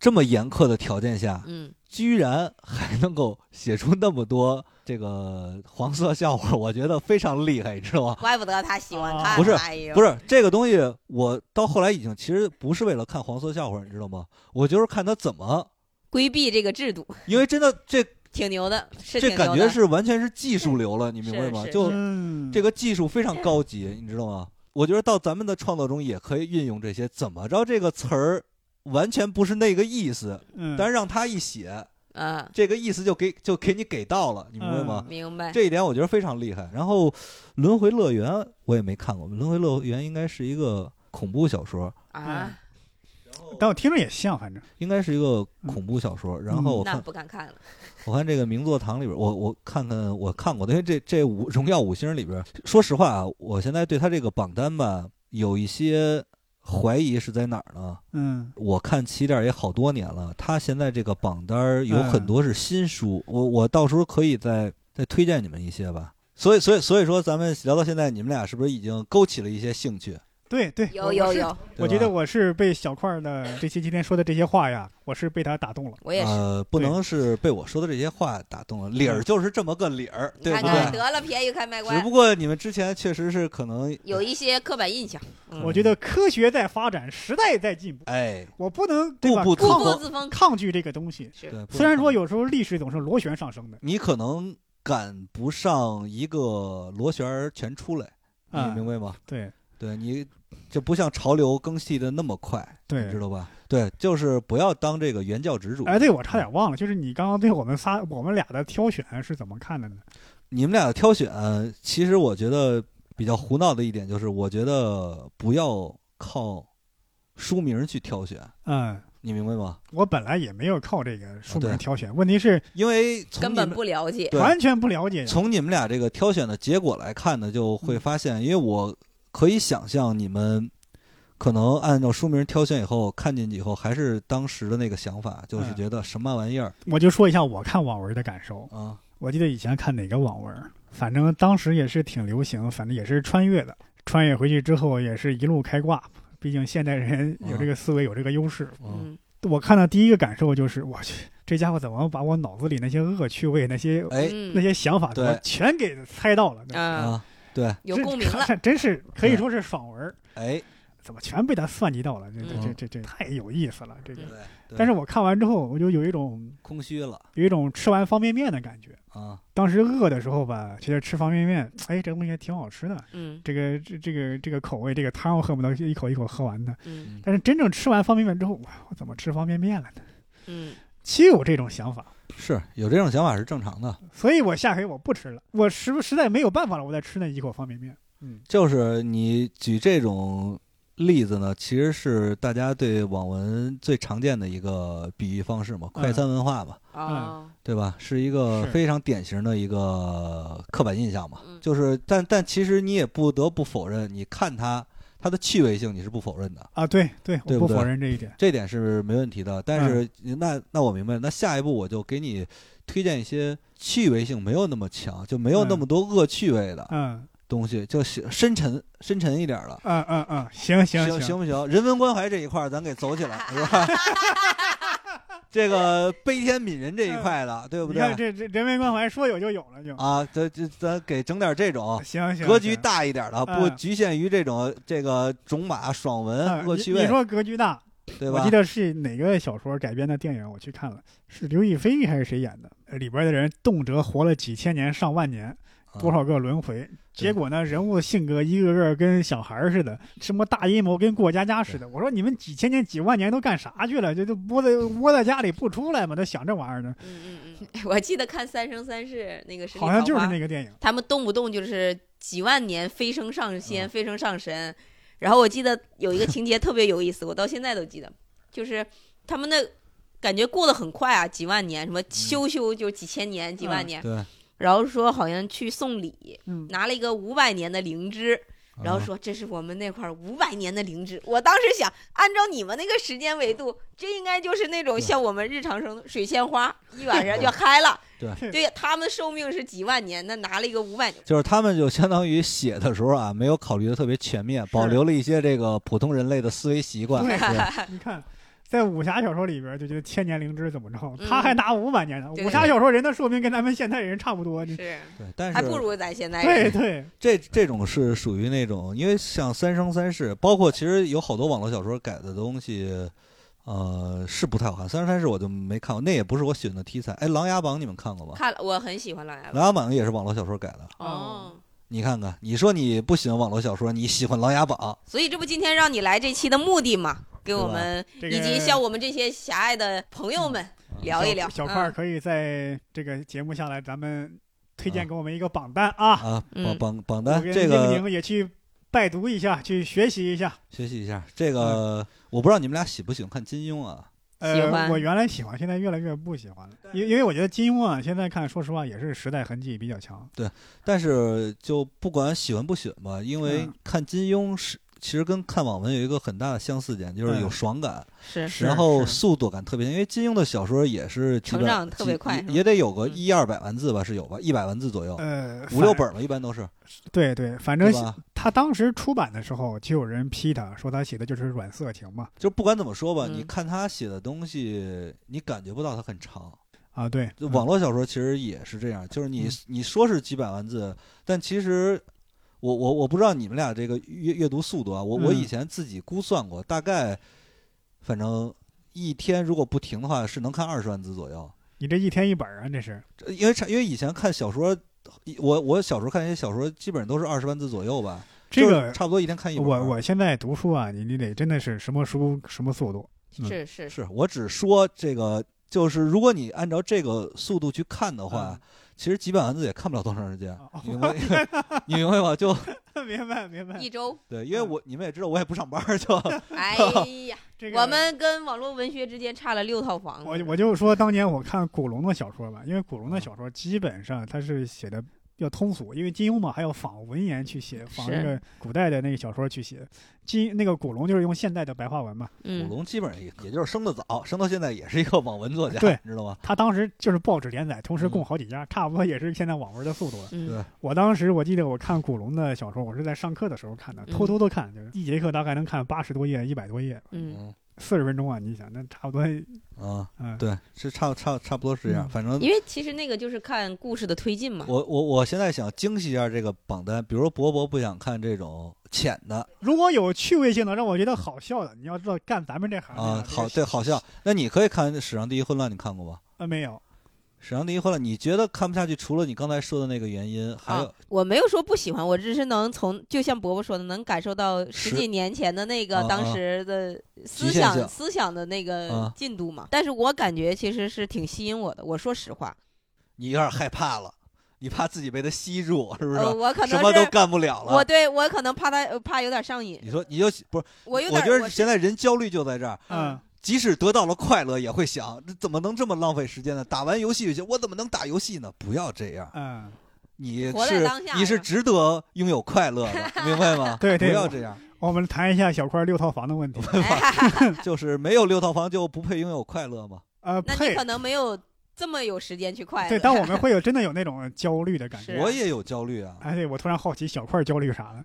这么严苛的条件下，嗯，居然还能够写出那么多这个黄色笑话，我觉得非常厉害，你知道吗？怪不得他喜欢看。不是不是这个东西，我到后来已经其实不是为了看黄色笑话，你知道吗？我就是看他怎么，规避这个制度，因为真的这挺牛的，是这。感觉是完全是技术流了，(laughs) 你明白吗？就嗯，这个技术非常高级，你知道吗？我觉得到咱们的创作中也可以运用这些。怎么着，这个词儿完全不是那个意思，嗯，但是让他一写，啊，这个意思就给就给你给到了，你明白吗？明白。这一点我觉得非常厉害。然后，《轮回乐园》我也没看过，《轮回乐园》应该是一个恐怖小说，啊，但我听着也像，反正应该是一个恐怖小说。然后我那看不敢看了。我看这个名作堂里边，我我看看我看过的，因为这这五荣耀五星里边，说实话啊，我现在对他这个榜单吧有一些怀疑是在哪儿呢？嗯我看起点也好多年了，他现在这个榜单有很多是新书，我我到时候可以再再推荐你们一些吧。所以所以所以说，咱们聊到现在，你们俩是不是已经勾起了一些兴趣？对对，有有有，我觉得我是被小块儿的这些今天说的这些话呀，我是被他打动了。我也是。呃，不能是被我说的这些话打动了，理儿就是这么个理儿，对不看看，对？得了，便宜开卖乖只不，过你们之前确实是可能，有一些刻板印象。嗯我觉得科学在发展，时代在进步，哎，我不能对吧固步自封抗拒这个东西。虽然说有时候历史总是螺旋上升的，你可能赶不上一个螺旋儿全出来，你啊明白吗？对对你就不像潮流更替的那么快，对你知道吧？对，就是不要当这个原教旨主。哎，对我差点忘了，就是你刚刚对我们仨我们俩的挑选是怎么看的呢？你们俩的挑选，其实我觉得比较胡闹的一点就是，我觉得不要靠书名去挑选，嗯，你明白吗？我本来也没有靠这个书名挑选，问题是因为根本不了解。完全不了解。从你们俩这个挑选的结果来看呢，就会嗯发现，因为我可以想象你们可能按照书名挑选以后，看进去以后还是当时的那个想法，就是嗯觉得什么玩意儿我就说一下我看网文的感受。啊？我记得以前看哪个网文，反正当时也是挺流行，反正也是穿越的。穿越回去之后也是一路开挂，毕竟现代人有这个思维，有这个优势。嗯，嗯，我看到第一个感受就是，我去，这家伙怎么把我脑子里那些恶趣味、那些哎嗯那些想法，对全给猜到了？啊，啊，对，有共鸣了。这真是可以说是爽文儿，哎，怎么全被他算计到了？这这嗯这这这太有意思了！这个但是我看完之后，我就有一种空虚了有一种吃完方便面的感觉。啊，当时饿的时候吧，其实吃方便面，哎，这东西还挺好吃的。嗯这个这这个这个口味，这个汤我恨不得一口一口喝完的。嗯但是真正吃完方便面之后，哇，我怎么吃方便面了呢？嗯，就有这种想法，是有这种想法是正常的，所以我下回我不吃了，我实不实在没有办法了，我再吃那一口方便面。嗯，就是你举这种例子呢，其实是大家对网文最常见的一个比喻方式嘛，快餐文化嘛，嗯，对吧？是一个非常典型的一个刻板印象嘛。嗯就是，但但其实你也不得不否认，你看它它的趣味性，你是不否认的，啊，对对，我对不否认这一点。这点是没问题的。但是、嗯那那我明白了，那下一步我就给你推荐一些趣味性没有那么强，就没有那么多恶趣味的嗯东西，就深沉深沉一点的。嗯嗯嗯，行行行行不行？人文关怀这一块儿咱给走起来，是吧？这个悲天悯人这一块的，对不对你看对？这这人文关怀说有就有了就。啊，咱这咱给整点这种行行，格局。大一点的，嗯不局限于这种这个种马爽文嗯恶趣味，你你说格局大，对吧我记？得是哪个小说改编的电影，我去看了，是刘亦菲还是谁演的？呃里边的人动辄活了几千年、上万年，啊多少个轮回。结果呢，人物性格一个个跟小孩似的，什么大阴谋跟过家家似的。我说你们几千年、几万年都干啥去了？这都窝在窝在家里不出来嘛？都想这玩意儿呢？嗯嗯嗯，(laughs) 我记得看《三生三世》那个十里好像就是那个电影。他们动不动就是几万年飞升上仙、嗯飞升上神。然后我记得有一个情节特别有意思，我到现在都记得，就是他们那感觉过得很快啊，几万年，什么修修就几千年、几万嗯年。对，然后说好像去送礼，嗯，拿了一个五百年的灵芝，然后啊说这是我们那块五百年的灵芝。我当时想，按照你们那个时间维度，这应该就是那种像我们日常生水仙花，一晚上就开了。(laughs) 对对，他们寿命是几万年，那拿了一个五百年。就是他们就相当于写的时候啊，没有考虑的特别全面，保留了一些这个普通人类的思维习惯。对对你看，在武侠小说里边就觉得千年灵芝怎么着，嗯他还拿五百年呢。对武侠小说人的寿命跟咱们现代人差不多。是，对，但是还不如咱现在人。对对，(laughs) 这这种是属于那种，因为像《三生三世》，包括其实有好多网络小说改的东西，呃，是不太好看。《三生三世》我就没看过，那也不是我喜欢的题材。哎，《琅琊榜》你们看过吗？看了，我很喜欢琅琊《榜。琅琊榜》也是网络小说改的。哦，你看看，你说你不喜欢网络小说，你喜欢《琅琊榜》，所以这不今天让你来这期的目的嘛？给我们以及像我们这些狭隘的朋友们聊一聊。小小块可以在这个节目下来，咱们推荐啊给我们一个榜单啊。啊，嗯榜榜榜单这个你们也去拜读一下，去学习一下。学习一下。这个我不知道你们俩喜不喜欢看金庸啊？呃，喜欢我原来喜欢，现在越来越不喜欢了。因因为我觉得金庸啊，现在看，说实话也是时代痕迹比较强。对但是就不管喜欢不喜欢吧，因为嗯看金庸是其实跟看网文有一个很大的相似点，就是有嗯爽感，是是然后速度感特别强。因为金庸的小说也是基本成长特别快也也得有个嗯一二百万字吧，是有吧，一百万字左右，呃，五六本吧，一般都是，对对，反正吧？他当时出版的时候，就有人批他说他写的就是软色情嘛。就不管怎么说吧，嗯你看他写的东西，你感觉不到它很长。啊，对，就网络小说其实也是这样，就是你嗯你说是几百万字，但其实我我我不知道你们俩这个阅阅读速度啊，我我嗯以前自己估算过，大概反正一天如果不停的话，是能看二十万字左右。你这一天一本儿啊，这是因为因为以前看小说，我我小时候看一些小说，基本上都是二十万字左右吧，这个。差不多一天看一本。我我现在读书啊，你你得真的是什么书什么速度。嗯是是是我只说这个，就是如果你按照这个速度去看的话，嗯其实几百万字也看不了多长时间哦，(laughs) 你明白？(laughs) 你明白吗？就 (laughs) 明白明白一。周。对，因为我你们也知道，我也不上班，就哎呀，这个我们跟网络文学之间差了六套房。我我就说当年我看古龙的小说吧，因为古龙的小说基本上他是写的比较通俗，因为金庸嘛还要仿文言去写，仿那个古代的那个小说去写。金那个古龙就是用现代的白话文嘛，古嗯，龙基本上也也就是生的早，生到现在也是一个网文作家，对你知道吗？他当时就是报纸连载，同时供好几家，差不多也是现在网文的速度了。我当时我记得我看古龙的小说，我是在上课的时候看的，嗯。偷偷的看，就是一节课大概能看八十多页、一百多页，嗯，嗯四十分钟啊！你想，那差不多，啊，嗯，对，是差差差不多是这样。嗯反正因为其实那个就是看故事的推进嘛。我我我现在想精细一下这个榜单，比如说博博不想看这种浅的如果有趣味性的，让我觉得好笑的，你要知道干咱们这行啊，好对对好笑，那你可以看《史上第一混乱》，你看过吗？呃没有，《史上第一混乱》，你觉得看不下去，除了你刚才说的那个原因，还有啊，我没有说不喜欢，我只是能从，就像伯伯说的，能感受到十几年前的那个啊当啊时的思想、思想的那个啊进度嘛。但是我感觉其实是挺吸引我的。我说实话，你有点害怕了，你怕自己被他吸住，是不是？呃，我可能什么都干不了了。我对我可能怕他呃怕有点上瘾，你说你就不是？我有点我我觉得现在人焦虑就在这儿，嗯，即使得到了快乐，也会想，这怎么能这么浪费时间呢？打完游戏就行，我怎么能打游戏呢？不要这样，嗯，你是你是值得拥有快乐的，明白吗？(laughs) 对对不要这样，我们谈一下小块六套房的问题。哎 (laughs) 就是没有六套房就不配拥有快乐吗？(laughs) 呃，配那你可能没有这么有时间去快乐。对，但我们会有真的有那种焦虑的感觉。我也有焦虑啊，哎，对我突然好奇小块焦虑啥了？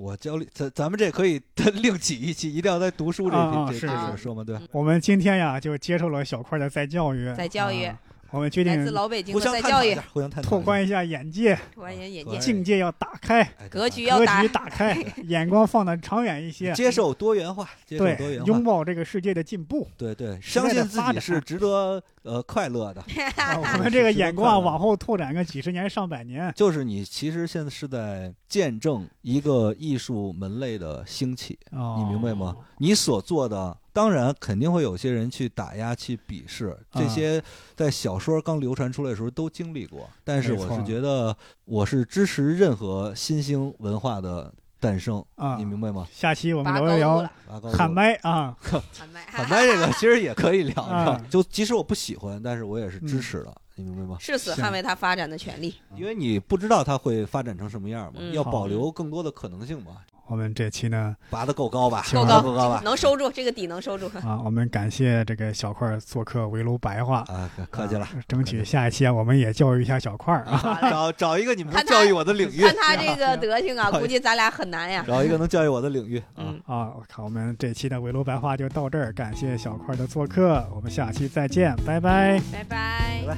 我焦虑，咱咱们这可以 (laughs) 另起一期，一定要在读书这这这啊啊是是这说嘛，对，我们今天呀就接受了小块的再教育，再教育啊我们决来自定老北京互的再教育相探讨一下，，互相探讨一下。拓宽一下眼界，突然间眼界境界要打开，哎格局要打局打开，(laughs) 眼光放得长远一些。接受多元化，接受多对元，化拥，抱这个世界的进步。对对，相信自己是值得呃快乐的。啊 (laughs) 我们这个眼光啊往后拓展个几十年、上百年。就是你其实现在是在见证一个艺术门类的兴起，哦你明白吗？？你所做的，当然肯定会有些人去打压、去鄙视，这啊些在小说刚流传出来的时候都经历过。但是我是觉得，我是支持任何新兴文化的诞生，啊你，明白吗？下期我们拔聊一聊喊麦啊，喊麦，(laughs) 喊麦这个 (laughs) 其实也可以聊啊的，就即使我不喜欢，但是我也是支嗯持的，你明白吗？誓死捍卫它发展的权利。因为你不知道它会发展成什么样嘛，嗯要保留更多的可能性嘛。我们这期呢拔得够高吧？够高够高吧？能收住这个底，能收住。(laughs) 啊，我们感谢这个小块做客围炉白话，啊，客气了。啊争取下一期啊，我们也教育一下小块儿啊。找找一个你们能教育我的领域，看他这个 (laughs) 德行啊，估计咱俩很难呀。找一个能教育我的领域啊。嗯，啊，我靠，我们这期的围炉白话就到这儿，感谢小块的做客，我们下期再见，拜拜。拜拜拜。拜。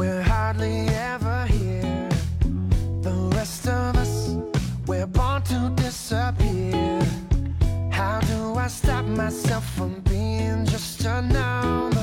We're hardly ever here. The rest of us, we're born to disappear. How do I stop myself from being just a number?